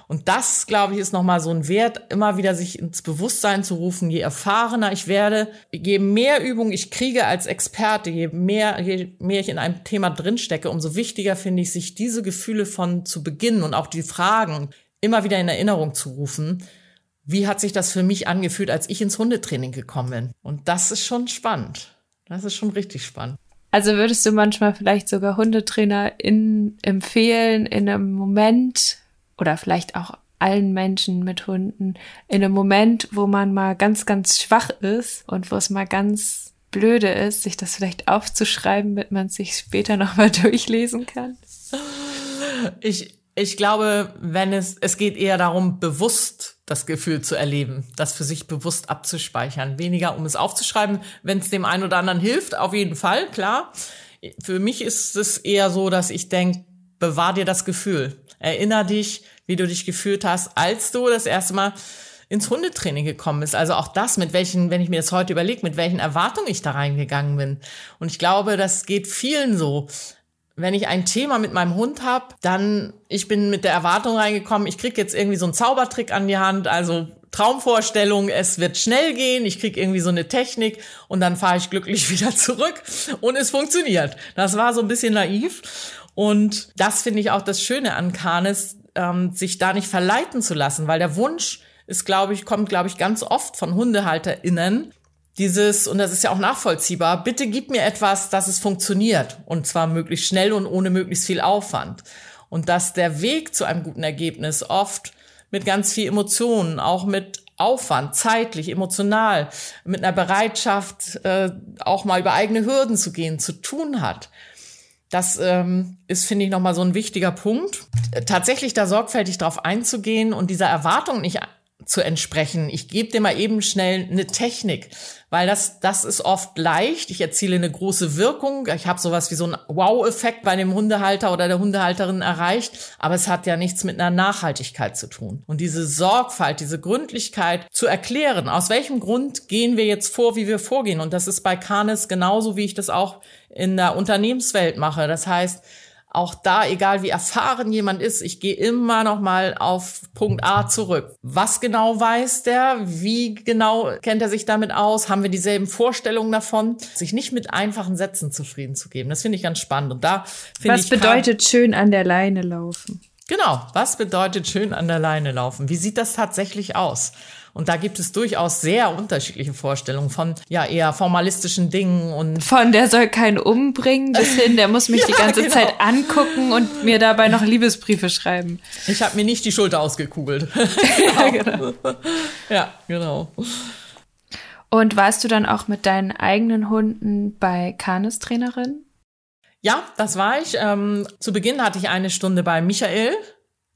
Und das, glaube ich, ist nochmal so ein Wert, immer wieder sich ins Bewusstsein zu rufen. Je erfahrener ich werde, je mehr Übung ich kriege als Experte, je mehr, je mehr ich in einem Thema drinstecke, umso wichtiger finde ich, sich diese Gefühle von zu Beginn und auch die Fragen immer wieder in Erinnerung zu rufen. Wie hat sich das für mich angefühlt, als ich ins Hundetraining gekommen bin? Und das ist schon spannend. Das ist schon richtig spannend. Also würdest du manchmal vielleicht sogar Hundetrainer in, empfehlen, in einem Moment oder vielleicht auch allen Menschen mit Hunden, in einem Moment, wo man mal ganz, ganz schwach ist und wo es mal ganz blöde ist, sich das vielleicht aufzuschreiben, damit man sich später nochmal [laughs] durchlesen kann? Ich, ich glaube, wenn es, es geht eher darum, bewusst das Gefühl zu erleben, das für sich bewusst abzuspeichern. Weniger, um es aufzuschreiben, wenn es dem einen oder anderen hilft, auf jeden Fall, klar. Für mich ist es eher so, dass ich denke, bewahr dir das Gefühl. Erinner dich, wie du dich gefühlt hast, als du das erste Mal ins Hundetraining gekommen bist. Also auch das, mit welchen, wenn ich mir das heute überlege, mit welchen Erwartungen ich da reingegangen bin. Und ich glaube, das geht vielen so wenn ich ein Thema mit meinem Hund habe, dann ich bin mit der Erwartung reingekommen, ich krieg jetzt irgendwie so einen Zaubertrick an die Hand, also Traumvorstellung, es wird schnell gehen, ich krieg irgendwie so eine Technik und dann fahre ich glücklich [laughs] wieder zurück und es funktioniert. Das war so ein bisschen naiv und das finde ich auch das Schöne an Kanes, ähm, sich da nicht verleiten zu lassen, weil der Wunsch ist, glaube ich, kommt, glaube ich, ganz oft von HundehalterInnen, dieses, und das ist ja auch nachvollziehbar, bitte gib mir etwas, dass es funktioniert. Und zwar möglichst schnell und ohne möglichst viel Aufwand. Und dass der Weg zu einem guten Ergebnis oft mit ganz viel Emotionen, auch mit Aufwand, zeitlich, emotional, mit einer Bereitschaft, äh, auch mal über eigene Hürden zu gehen, zu tun hat. Das ähm, ist, finde ich, nochmal so ein wichtiger Punkt. Tatsächlich da sorgfältig drauf einzugehen und dieser Erwartung nicht zu entsprechen. Ich gebe dir mal eben schnell eine Technik, weil das das ist oft leicht. Ich erziele eine große Wirkung. Ich habe sowas wie so einen Wow-Effekt bei dem Hundehalter oder der Hundehalterin erreicht, aber es hat ja nichts mit einer Nachhaltigkeit zu tun. Und diese Sorgfalt, diese Gründlichkeit zu erklären, aus welchem Grund gehen wir jetzt vor, wie wir vorgehen. Und das ist bei Canis genauso, wie ich das auch in der Unternehmenswelt mache. Das heißt, auch da, egal wie erfahren jemand ist, ich gehe immer noch mal auf Punkt A zurück. Was genau weiß der? Wie genau kennt er sich damit aus? Haben wir dieselben Vorstellungen davon? Sich nicht mit einfachen Sätzen zufrieden zu geben. Das finde ich ganz spannend. Und da finde ich. Was bedeutet schön an der Leine laufen? Genau. Was bedeutet schön an der Leine laufen? Wie sieht das tatsächlich aus? Und da gibt es durchaus sehr unterschiedliche Vorstellungen von ja eher formalistischen Dingen und von der soll keinen umbringen bis [laughs] hin, der muss mich ja, die ganze genau. Zeit angucken und mir dabei noch Liebesbriefe schreiben. Ich habe mir nicht die Schulter ausgekugelt. [laughs] ja, genau. ja, genau. Und warst du dann auch mit deinen eigenen Hunden bei Kanis-Trainerin? Ja, das war ich. Ähm, zu Beginn hatte ich eine Stunde bei Michael,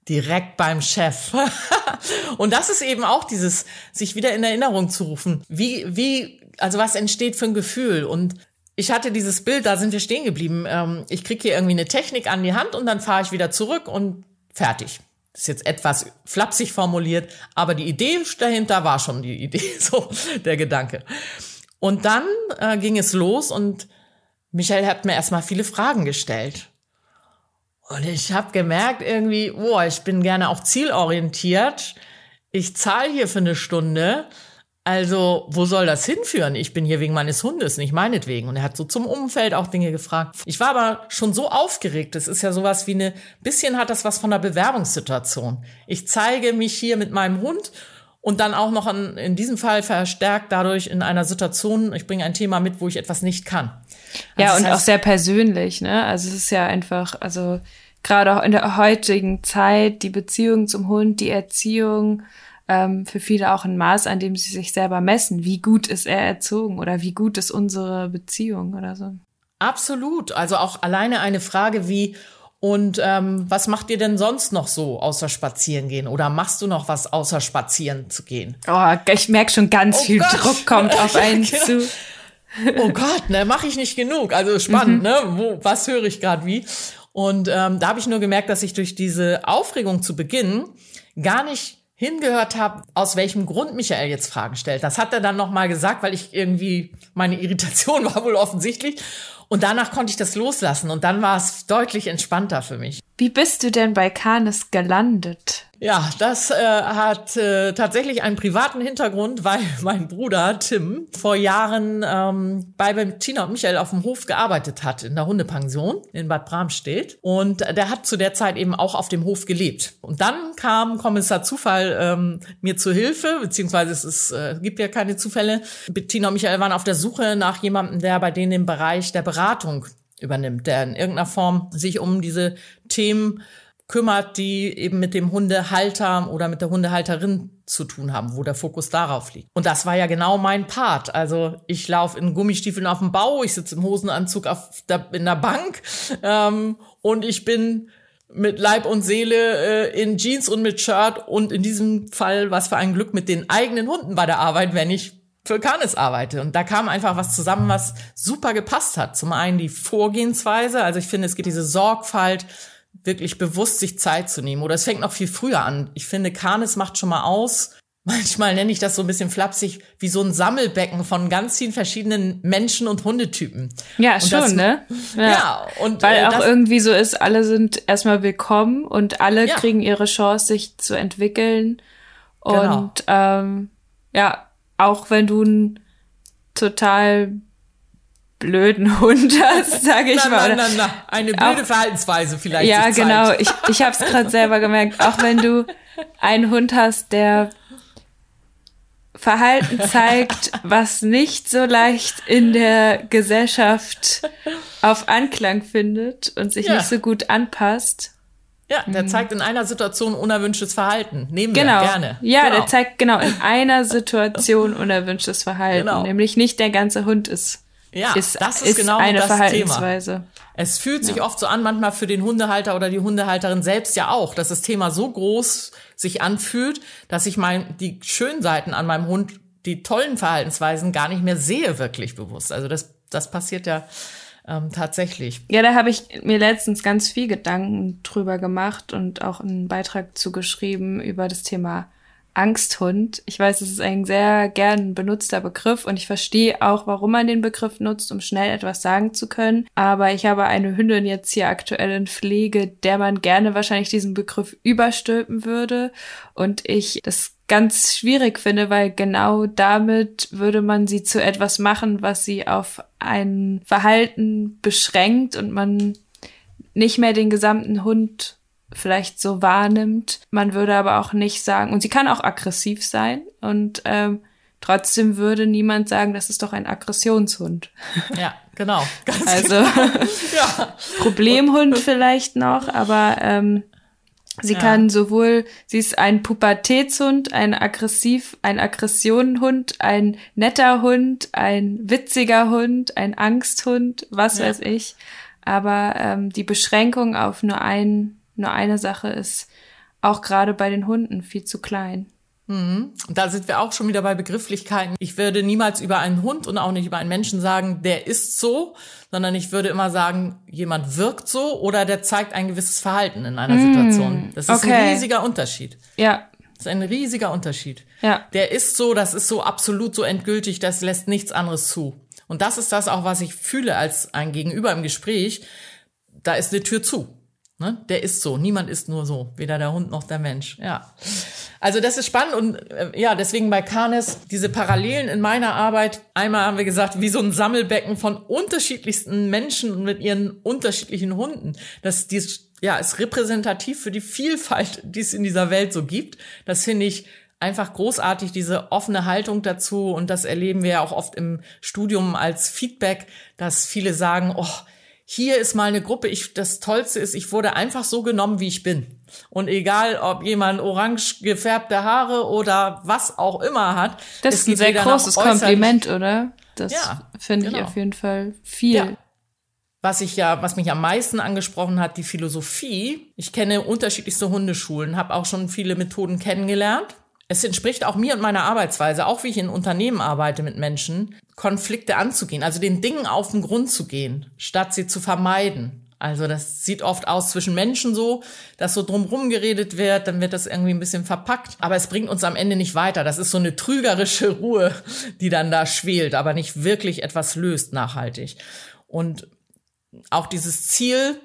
direkt beim Chef. [laughs] und das ist eben auch dieses, sich wieder in Erinnerung zu rufen. Wie, wie, also was entsteht für ein Gefühl? Und ich hatte dieses Bild, da sind wir stehen geblieben. Ähm, ich kriege hier irgendwie eine Technik an die Hand und dann fahre ich wieder zurück und fertig. Das ist jetzt etwas flapsig formuliert, aber die Idee dahinter war schon die Idee, [laughs] so der Gedanke. Und dann äh, ging es los und Michael hat mir erstmal viele Fragen gestellt. Und ich habe gemerkt irgendwie, boah, ich bin gerne auch zielorientiert. Ich zahle hier für eine Stunde. Also, wo soll das hinführen? Ich bin hier wegen meines Hundes, nicht meinetwegen. Und er hat so zum Umfeld auch Dinge gefragt. Ich war aber schon so aufgeregt. Es ist ja sowas wie eine, bisschen hat das was von einer Bewerbungssituation. Ich zeige mich hier mit meinem Hund und dann auch noch an, in diesem Fall verstärkt dadurch in einer Situation, ich bringe ein Thema mit, wo ich etwas nicht kann. Also ja, und heißt, auch sehr persönlich, ne? Also es ist ja einfach, also gerade auch in der heutigen Zeit, die Beziehung zum Hund, die Erziehung, ähm, für viele auch ein Maß, an dem sie sich selber messen. Wie gut ist er erzogen oder wie gut ist unsere Beziehung oder so. Absolut. Also auch alleine eine Frage wie, und ähm, was macht ihr denn sonst noch so außer spazieren gehen? Oder machst du noch was außer spazieren zu gehen? Oh, ich merke schon ganz oh viel Gott. Druck kommt [laughs] auf einen genau. zu. [laughs] Oh Gott, ne, mache ich nicht genug. Also spannend, mhm. ne? Wo, was höre ich gerade wie? Und ähm, da habe ich nur gemerkt, dass ich durch diese Aufregung zu Beginn gar nicht hingehört habe, aus welchem Grund Michael jetzt Fragen stellt. Das hat er dann noch mal gesagt, weil ich irgendwie meine Irritation [laughs] war wohl offensichtlich und danach konnte ich das loslassen und dann war es deutlich entspannter für mich. Wie bist du denn bei Canis gelandet? Ja, das äh, hat äh, tatsächlich einen privaten Hintergrund, weil [laughs] mein Bruder Tim vor Jahren ähm, bei Bettina und Michael auf dem Hof gearbeitet hat, in der Hundepension in Bad Bramstedt. Und der hat zu der Zeit eben auch auf dem Hof gelebt. Und dann kam Kommissar Zufall ähm, mir zur Hilfe, beziehungsweise es ist, äh, gibt ja keine Zufälle. Bettina und Michael waren auf der Suche nach jemandem, der bei denen im Bereich der Beratung übernimmt, der in irgendeiner Form sich um diese Themen kümmert, die eben mit dem Hundehalter oder mit der Hundehalterin zu tun haben, wo der Fokus darauf liegt. Und das war ja genau mein Part. Also ich laufe in Gummistiefeln auf dem Bau, ich sitze im Hosenanzug auf der, in der Bank ähm, und ich bin mit Leib und Seele äh, in Jeans und mit Shirt und in diesem Fall was für ein Glück mit den eigenen Hunden bei der Arbeit, wenn ich für Canis arbeite. Und da kam einfach was zusammen, was super gepasst hat. Zum einen die Vorgehensweise, also ich finde, es gibt diese Sorgfalt, wirklich bewusst sich Zeit zu nehmen. Oder es fängt noch viel früher an. Ich finde, Kanis macht schon mal aus. [laughs] Manchmal nenne ich das so ein bisschen flapsig, wie so ein Sammelbecken von ganz vielen verschiedenen Menschen und Hundetypen. Ja, und schon, das, ne? Ja. ja, und weil äh, auch irgendwie so ist, alle sind erstmal willkommen und alle ja. kriegen ihre Chance, sich zu entwickeln. Genau. Und ähm, ja, auch wenn du ein total blöden [laughs] Hund hast, [laughs] sage ich na, mal. Na, na, na. Eine blöde auch, Verhaltensweise vielleicht. Ja, genau. Ich, ich habe es gerade selber gemerkt. Auch wenn du einen Hund hast, der Verhalten zeigt, was nicht so leicht in der Gesellschaft auf Anklang findet und sich ja. nicht so gut anpasst. Ja, der mhm. zeigt in einer Situation unerwünschtes Verhalten. Nehmen genau. wir gerne. Ja, genau. der zeigt genau in einer [laughs] Situation unerwünschtes Verhalten. Genau. Nämlich nicht der ganze Hund ist ja, ist, das ist, ist genau eine das Verhaltensweise. Thema. Es fühlt sich ja. oft so an, manchmal für den Hundehalter oder die Hundehalterin selbst ja auch, dass das Thema so groß sich anfühlt, dass ich mein, die schönen Seiten an meinem Hund, die tollen Verhaltensweisen gar nicht mehr sehe wirklich bewusst. Also das, das passiert ja ähm, tatsächlich. Ja, da habe ich mir letztens ganz viel Gedanken drüber gemacht und auch einen Beitrag zugeschrieben über das Thema Angsthund. Ich weiß, es ist ein sehr gern benutzter Begriff und ich verstehe auch, warum man den Begriff nutzt, um schnell etwas sagen zu können. Aber ich habe eine Hündin jetzt hier aktuell in Pflege, der man gerne wahrscheinlich diesen Begriff überstülpen würde. Und ich das ganz schwierig finde, weil genau damit würde man sie zu etwas machen, was sie auf ein Verhalten beschränkt und man nicht mehr den gesamten Hund vielleicht so wahrnimmt. Man würde aber auch nicht sagen, und sie kann auch aggressiv sein und ähm, trotzdem würde niemand sagen, das ist doch ein Aggressionshund. [laughs] Ja, genau. Ganz also genau. [laughs] ja. Problemhund vielleicht noch, aber ähm, sie ja. kann sowohl, sie ist ein Pubertätshund, ein aggressiv, ein Aggressionenhund, ein netter Hund, ein witziger Hund, ein Angsthund, was ja. weiß ich. Aber ähm, die Beschränkung auf nur einen nur eine Sache ist auch gerade bei den Hunden viel zu klein. Mhm. Da sind wir auch schon wieder bei Begrifflichkeiten. Ich würde niemals über einen Hund und auch nicht über einen Menschen sagen, der ist so, sondern ich würde immer sagen, jemand wirkt so oder der zeigt ein gewisses Verhalten in einer mm, Situation. Das ist okay. ein riesiger Unterschied. Ja. Das ist ein riesiger Unterschied. Ja. Der ist so, das ist so absolut so endgültig, das lässt nichts anderes zu. Und das ist das auch, was ich fühle als ein Gegenüber im Gespräch. Da ist eine Tür zu. Ne? Der ist so. Niemand ist nur so. Weder der Hund noch der Mensch. Ja. Also das ist spannend und äh, ja, deswegen bei Canis diese Parallelen in meiner Arbeit. Einmal haben wir gesagt, wie so ein Sammelbecken von unterschiedlichsten Menschen mit ihren unterschiedlichen Hunden. Das dies, ja, ist repräsentativ für die Vielfalt, die es in dieser Welt so gibt. Das finde ich einfach großartig, diese offene Haltung dazu. Und das erleben wir ja auch oft im Studium als Feedback, dass viele sagen, oh, hier ist mal eine Gruppe, ich, das Tollste ist, ich wurde einfach so genommen, wie ich bin. Und egal, ob jemand orange gefärbte Haare oder was auch immer hat. Das ist ein sehr großes Kompliment, oder? Das ja, finde genau. ich auf jeden Fall viel. Ja. Was ich ja, was mich am meisten angesprochen hat, die Philosophie. Ich kenne unterschiedlichste Hundeschulen, habe auch schon viele Methoden kennengelernt. Es entspricht auch mir und meiner Arbeitsweise, auch wie ich in Unternehmen arbeite mit Menschen, Konflikte anzugehen, also den Dingen auf den Grund zu gehen, statt sie zu vermeiden. Also das sieht oft aus zwischen Menschen so, dass so drumrum geredet wird, dann wird das irgendwie ein bisschen verpackt, aber es bringt uns am Ende nicht weiter. Das ist so eine trügerische [laughs] Ruhe, die dann da schwelt, aber nicht wirklich etwas löst nachhaltig. Und auch dieses Ziel,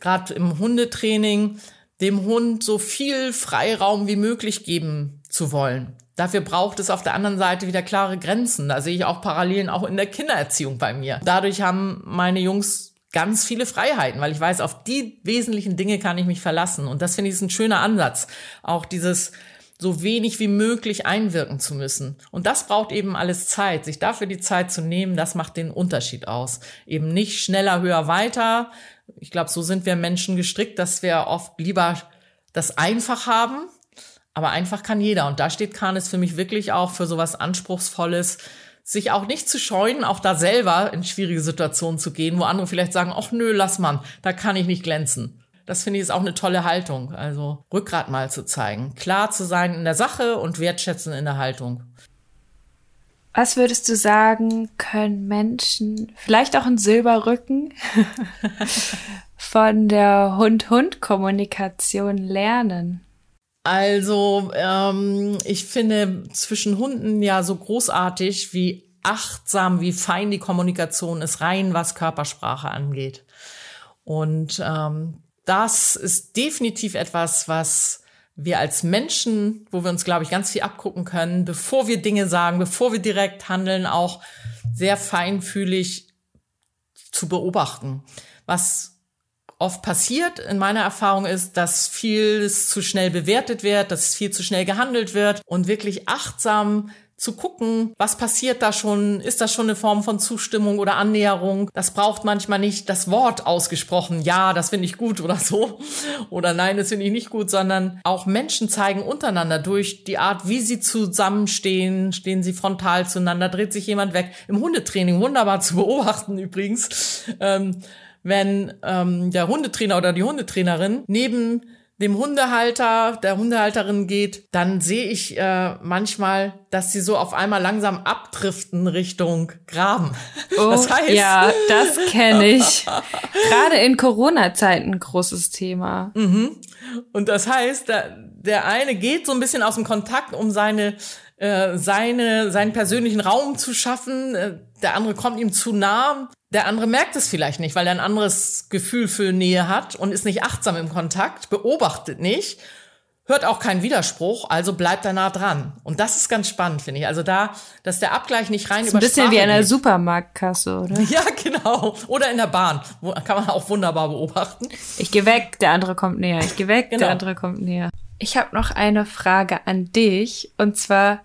gerade im Hundetraining, dem Hund so viel Freiraum wie möglich geben zu wollen. Dafür braucht es auf der anderen Seite wieder klare Grenzen. Da sehe ich auch Parallelen auch in der Kindererziehung bei mir. Dadurch haben meine Jungs ganz viele Freiheiten, weil ich weiß, auf die wesentlichen Dinge kann ich mich verlassen. Und das finde ich ist ein schöner Ansatz. Auch dieses so wenig wie möglich einwirken zu müssen. Und das braucht eben alles Zeit. Sich dafür die Zeit zu nehmen, das macht den Unterschied aus. Eben nicht schneller, höher, weiter. Ich glaube, so sind wir Menschen gestrickt, dass wir oft lieber das einfach haben aber einfach kann jeder. Und da steht Kanis für mich wirklich auch für sowas Anspruchsvolles, sich auch nicht zu scheuen, auch da selber in schwierige Situationen zu gehen, wo andere vielleicht sagen, ach nö, lass man, da kann ich nicht glänzen. Das finde ich ist auch eine tolle Haltung. Also Rückgrat mal zu zeigen, klar zu sein in der Sache und wertschätzen in der Haltung. Was würdest du sagen, können Menschen, vielleicht auch ein Silberrücken, [laughs] von der Hund-Hund-Kommunikation lernen? Also, ähm, ich finde zwischen Hunden ja so großartig, wie achtsam, wie fein die Kommunikation ist, rein was Körpersprache angeht. Und ähm, das ist definitiv etwas, was wir als Menschen, wo wir uns, glaube ich, ganz viel abgucken können, bevor wir Dinge sagen, bevor wir direkt handeln, auch sehr feinfühlig zu beobachten. Was oft passiert in meiner Erfahrung ist, dass vieles zu schnell bewertet wird, dass viel zu schnell gehandelt wird und wirklich achtsam zu gucken, was passiert da schon, ist das schon eine Form von Zustimmung oder Annäherung. Das braucht manchmal nicht das Wort ausgesprochen, ja, das finde ich gut oder so, oder nein, das finde ich nicht gut, sondern auch Menschen zeigen untereinander durch die Art, wie sie zusammenstehen, stehen sie frontal zueinander, dreht sich jemand weg. Im Hundetraining wunderbar zu beobachten übrigens. Ähm, wenn ähm, der Hundetrainer oder die Hundetrainerin neben dem Hundehalter, der Hundehalterin geht, dann sehe ich äh, manchmal, dass sie so auf einmal langsam abdriften Richtung Graben. [laughs] Oh, das heißt, ja, das kenne ich. Gerade in Corona-Zeiten großes Thema. Mhm. Und das heißt, der, der eine geht so ein bisschen aus dem Kontakt, um seine äh, seine, seinen persönlichen Raum zu schaffen. Äh, der andere kommt ihm zu nah. Der andere merkt es vielleicht nicht, weil er ein anderes Gefühl für Nähe hat und ist nicht achtsam im Kontakt, beobachtet nicht, hört auch keinen Widerspruch, also bleibt er nah dran. Und das ist ganz spannend, finde ich. Also da, dass der Abgleich nicht rein über Ein bisschen wie in einer Supermarktkasse, oder? [laughs] Ja, genau. Oder in der Bahn. Kann man auch wunderbar beobachten. Ich gehe weg, der andere kommt näher. Ich gehe weg, genau. der andere kommt näher. Ich habe noch eine Frage an dich. Und zwar,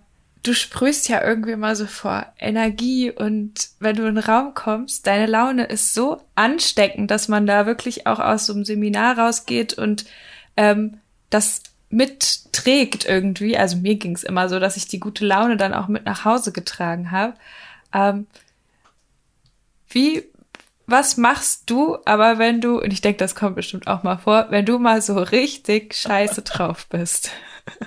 du sprühst ja irgendwie mal so vor Energie und wenn du in den Raum kommst, deine Laune ist so ansteckend, dass man da wirklich auch aus so einem Seminar rausgeht und ähm, das mitträgt irgendwie. Also mir ging es immer so, dass ich die gute Laune dann auch mit nach Hause getragen habe. Ähm, wie, was machst du, aber wenn du, und ich denke, das kommt bestimmt auch mal vor, wenn du mal so richtig scheiße drauf bist?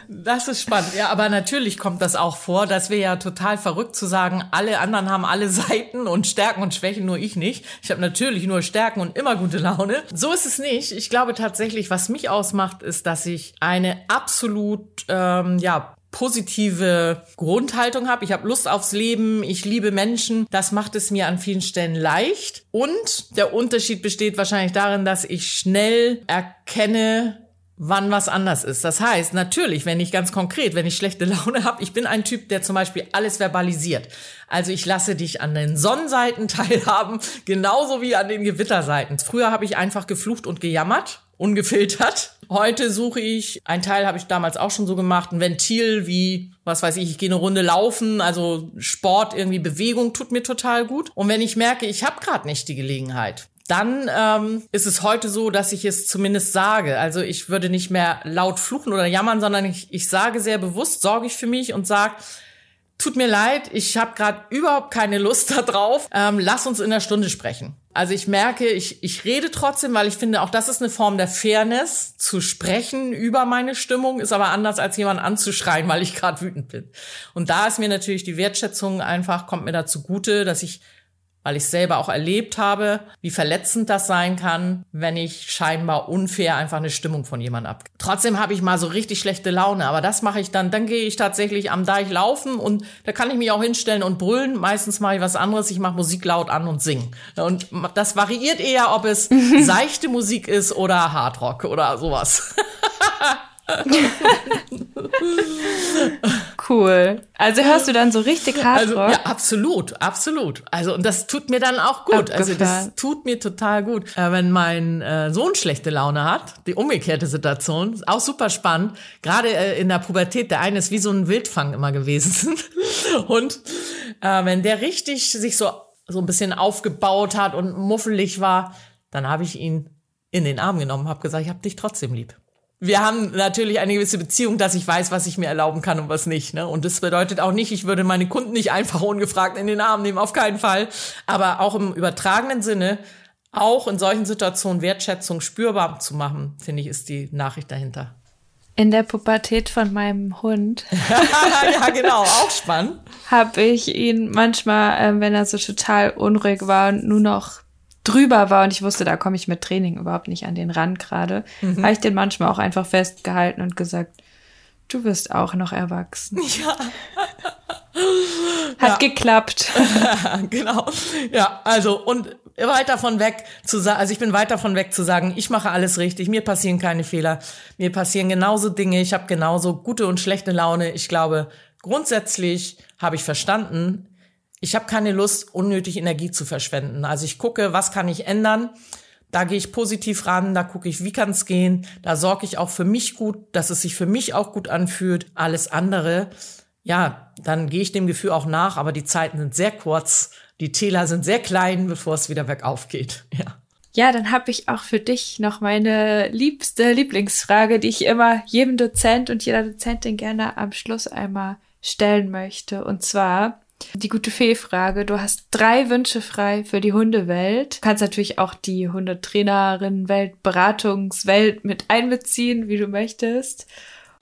Das ist spannend. Ja, aber natürlich kommt das auch vor. Das wäre ja total verrückt zu sagen, alle anderen haben alle [laughs] Seiten und Stärken und Schwächen, nur ich nicht. Ich habe natürlich nur Stärken und immer gute Laune. So ist es nicht. Ich glaube tatsächlich, was mich ausmacht, ist, dass ich eine absolut, ähm, ja, positive Grundhaltung habe. Ich habe Lust aufs Leben, ich liebe Menschen. Das macht es mir an vielen Stellen leicht. Und der Unterschied besteht wahrscheinlich darin, dass ich schnell erkenne, wann was anders ist. Das heißt, natürlich, wenn ich ganz konkret, wenn ich schlechte [laughs] Laune habe, ich bin ein Typ, der zum Beispiel alles verbalisiert. Also ich lasse dich an den Sonnenseiten [laughs] teilhaben, genauso wie an den Gewitterseiten. Früher habe ich einfach geflucht und gejammert, ungefiltert. Heute suche ich, ein Teil habe ich damals auch schon so gemacht, ein Ventil wie, was weiß ich, ich gehe eine Runde laufen, also Sport, irgendwie Bewegung tut mir total gut. Und wenn ich merke, ich habe gerade nicht die Gelegenheit, dann ähm, ist es heute so, dass ich es zumindest sage. Also ich würde nicht mehr laut fluchen oder jammern, sondern ich, ich sage sehr bewusst, sorge ich für mich und sage, tut mir leid, ich habe gerade überhaupt keine Lust darauf. Ähm, lass uns in einer Stunde sprechen. Also ich merke, ich, ich rede trotzdem, weil ich finde, auch das ist eine Form der Fairness, zu sprechen über meine Stimmung, ist aber anders als jemand anzuschreien, weil ich gerade wütend bin. Und da ist mir natürlich die Wertschätzung einfach, kommt mir dazu gute, dass ich weil ich selber auch erlebt habe, wie verletzend das sein kann, wenn ich scheinbar unfair einfach eine Stimmung von jemand ab. Trotzdem habe ich mal so richtig schlechte Laune, aber das mache ich dann, dann gehe ich tatsächlich am Deich laufen und da kann ich mich auch hinstellen und brüllen. Meistens mache ich was anderes, ich mache Musik laut an und singe. Und das variiert eher, ob es [laughs] seichte Musik ist oder Hardrock oder sowas. [laughs] cool. Also hörst du dann so richtig hart also, Ja, absolut, absolut. Also und das tut mir dann auch gut. Abgefahren. Also das tut mir total gut. Äh, wenn mein äh, Sohn schlechte Laune hat, die umgekehrte Situation, ist auch super spannend. Gerade äh, in der Pubertät, der eine ist wie so ein Wildfang immer gewesen. [laughs] und äh, wenn der richtig sich so so ein bisschen aufgebaut hat und muffelig war, dann habe ich ihn in den Arm genommen, habe gesagt, ich habe dich trotzdem lieb wir haben natürlich eine gewisse Beziehung, dass ich weiß, was ich mir erlauben kann und was nicht. Ne? Und das bedeutet auch nicht, ich würde meine Kunden nicht einfach ungefragt in den Arm nehmen, auf keinen Fall. Aber auch im übertragenen Sinne, auch in solchen Situationen Wertschätzung spürbar zu machen, finde ich, ist die Nachricht dahinter. In der Pubertät von meinem Hund. [laughs] ja, genau, auch spannend. Habe ich ihn manchmal, äh, wenn er so total unruhig war und nur noch drüber war und ich wusste, da komme ich mit Training überhaupt nicht an den Rand gerade, mhm. habe ich den manchmal auch einfach festgehalten und gesagt, du wirst auch noch erwachsen. [laughs] Ja. Hat ja. geklappt. [laughs] [laughs] genau. Ja, also und weit davon weg zu sagen, also ich bin weit davon weg zu sagen, ich mache alles richtig, mir passieren keine Fehler, mir passieren genauso Dinge, ich habe genauso gute und schlechte Laune. Ich glaube, grundsätzlich habe ich verstanden, ich habe keine Lust, unnötig Energie zu verschwenden. Also ich gucke, was kann ich ändern. Da gehe ich positiv ran, da gucke ich, wie kann es gehen. Da sorge ich auch für mich gut, dass es sich für mich auch gut anfühlt. Alles andere, ja, dann gehe ich dem Gefühl auch nach, aber die Zeiten sind sehr kurz, die Täler sind sehr klein, bevor es wieder bergauf geht. [laughs] Ja. Ja, dann habe ich auch für dich noch meine liebste Lieblingsfrage, die ich immer jedem Dozent und jeder Dozentin gerne am Schluss einmal stellen möchte. Und zwar, die gute Fee-Frage. Du hast drei Wünsche frei für die Hundewelt. Du kannst natürlich auch die Hundetrainerin-Welt, Beratungswelt mit einbeziehen, wie du möchtest.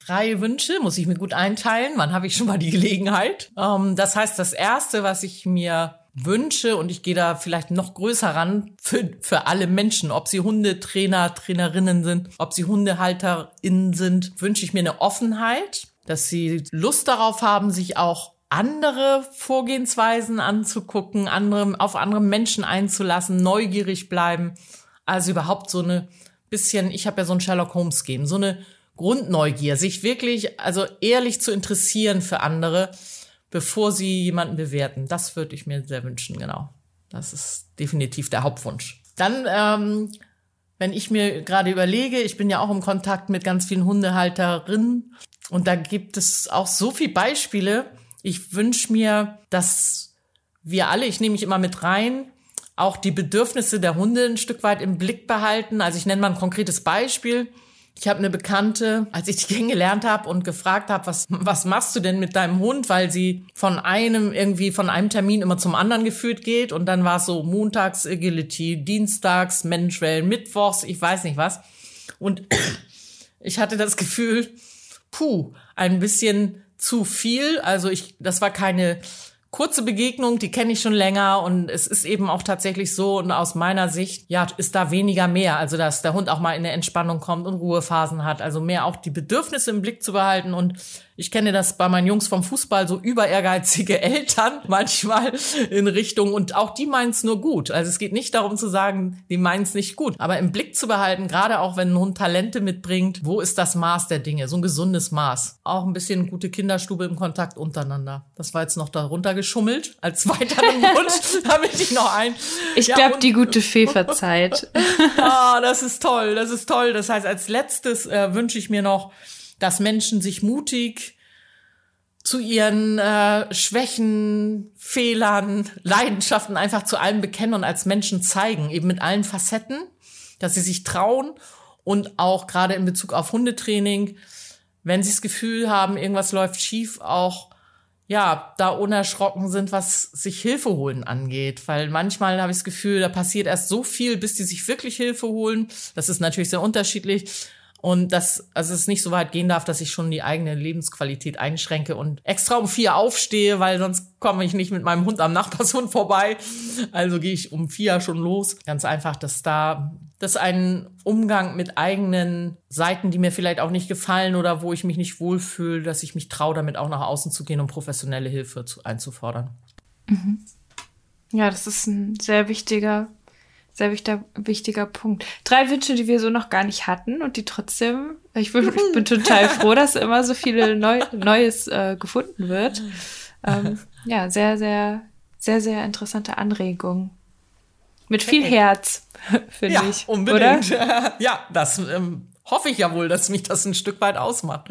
Drei Wünsche muss ich mir gut einteilen. Wann habe ich schon mal die Gelegenheit? Ähm, das heißt, das erste, was ich mir wünsche, und ich gehe da vielleicht noch größer ran, für, für alle Menschen, ob sie Hundetrainer, Trainerinnen sind, ob sie HundehalterInnen sind, wünsche ich mir eine Offenheit, dass sie Lust darauf haben, sich auch andere Vorgehensweisen anzugucken, andere, auf andere Menschen einzulassen, neugierig bleiben. Also überhaupt so eine bisschen, ich habe ja so ein Sherlock Holmes Game, so eine Grundneugier, sich wirklich, also ehrlich zu interessieren für andere, bevor sie jemanden bewerten. Das würde ich mir sehr wünschen, genau. Das ist definitiv der Hauptwunsch. Dann, ähm, wenn ich mir gerade überlege, ich bin ja auch im Kontakt mit ganz vielen Hundehalterinnen und da gibt es auch so viele Beispiele, ich wünsche mir, dass wir alle, ich nehme mich immer mit rein, auch die Bedürfnisse der Hunde ein Stück weit im Blick behalten. Also ich nenne mal ein konkretes Beispiel. Ich habe eine Bekannte, als ich die [laughs] kennengelernt habe und gefragt habe, was, was machst du denn mit deinem Hund, weil sie von einem irgendwie von einem Termin immer zum anderen geführt geht und dann war es so montags Agility, dienstags Menschwellen, mittwochs, ich weiß nicht was. Und [clears throat] ich hatte das Gefühl, puh, ein bisschen zu viel. Also ich, das war keine kurze Begegnung, die kenne ich schon länger und es ist eben auch tatsächlich so und aus meiner Sicht, ja, ist da weniger mehr. Also, dass der Hund auch mal in eine Entspannung kommt und Ruhephasen hat. Also mehr auch die Bedürfnisse im Blick zu behalten und Ich kenne das bei meinen Jungs vom Fußball, so über ehrgeizige [laughs] Eltern manchmal in Richtung und auch die meinen es nur gut. Also es geht nicht darum zu sagen, die meinen es nicht gut, aber im Blick zu behalten, gerade auch wenn ein Hund Talente mitbringt, wo ist das Maß der Dinge? So ein gesundes Maß. Auch ein bisschen gute Kinderstube im Kontakt untereinander. Das war jetzt noch darunter geschummelt als weiteren [laughs] Wunsch, damit ich noch ein. Ich ja, glaube, die gute Feferzeit. [laughs] ah, das ist toll, das ist toll. Das heißt, als letztes äh, wünsche ich mir noch, dass Menschen sich mutig zu ihren äh, Schwächen, Fehlern, Leidenschaften einfach zu allem bekennen und als Menschen zeigen, eben mit allen Facetten, dass sie sich trauen und auch gerade in Bezug auf Hundetraining, wenn sie das Gefühl haben, irgendwas läuft schief, auch ja, da unerschrocken sind, was sich Hilfe holen angeht. Weil manchmal habe ich das Gefühl, da passiert erst so viel, bis die sich wirklich Hilfe holen. Das ist natürlich sehr unterschiedlich. Und dass also es nicht so weit gehen darf, dass ich schon die eigene Lebensqualität einschränke und extra um vier aufstehe, weil sonst komme ich nicht mit meinem Hund am Nachbarshund vorbei. Also gehe ich um vier schon los. Ganz einfach, dass da das ein Umgang mit eigenen Seiten, die mir vielleicht auch nicht gefallen oder wo ich mich nicht wohlfühle, dass ich mich traue, damit auch nach außen zu gehen und professionelle Hilfe zu, einzufordern. Mhm. Ja, das ist ein sehr wichtiger sehr wichtiger, wichtiger Punkt. Drei Wünsche, die wir so noch gar nicht hatten und die trotzdem, ich bin, ich bin total [laughs] froh, dass immer so viele Neu Neues äh, gefunden wird. Ähm, ja, sehr, sehr, sehr, sehr interessante Anregung. Mit viel Herz, [laughs] finde ja, ich. Unbedingt. Oder? [laughs] ja, das ähm, hoffe ich ja wohl, dass mich das ein Stück weit ausmacht.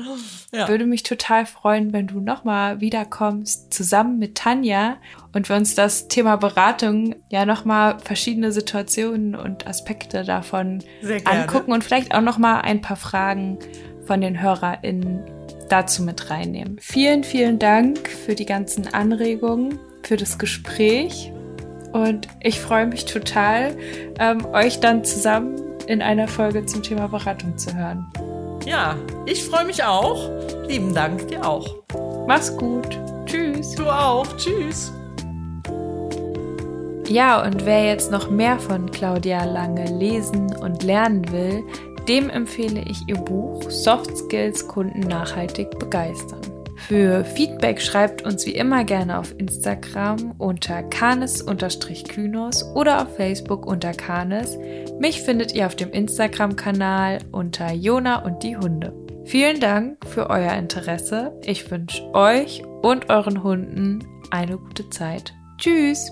Ja. Würde mich total freuen, wenn du nochmal wiederkommst, zusammen mit Tanja und wir uns das Thema Beratung ja nochmal verschiedene Situationen und Aspekte davon angucken und vielleicht auch nochmal ein paar Fragen von den HörerInnen dazu mit reinnehmen. Vielen, vielen Dank für die ganzen Anregungen, für das Gespräch und ich freue mich total, ähm, euch dann zusammen in einer Folge zum Thema Beratung zu hören. Ja, ich freue mich auch. Lieben Dank dir auch. Mach's gut. Tschüss. Du auch. Tschüss. Ja, und wer jetzt noch mehr von Claudia Lange lesen und lernen will, dem empfehle ich ihr Buch Soft Skills Kunden nachhaltig begeistern. Für Feedback schreibt uns wie immer gerne auf Instagram unter kanes-kynos oder auf Facebook unter kanes. Mich findet ihr auf dem Instagram-Kanal unter Jona und die Hunde. Vielen Dank für euer Interesse. Ich wünsche euch und euren Hunden eine gute Zeit. Tschüss!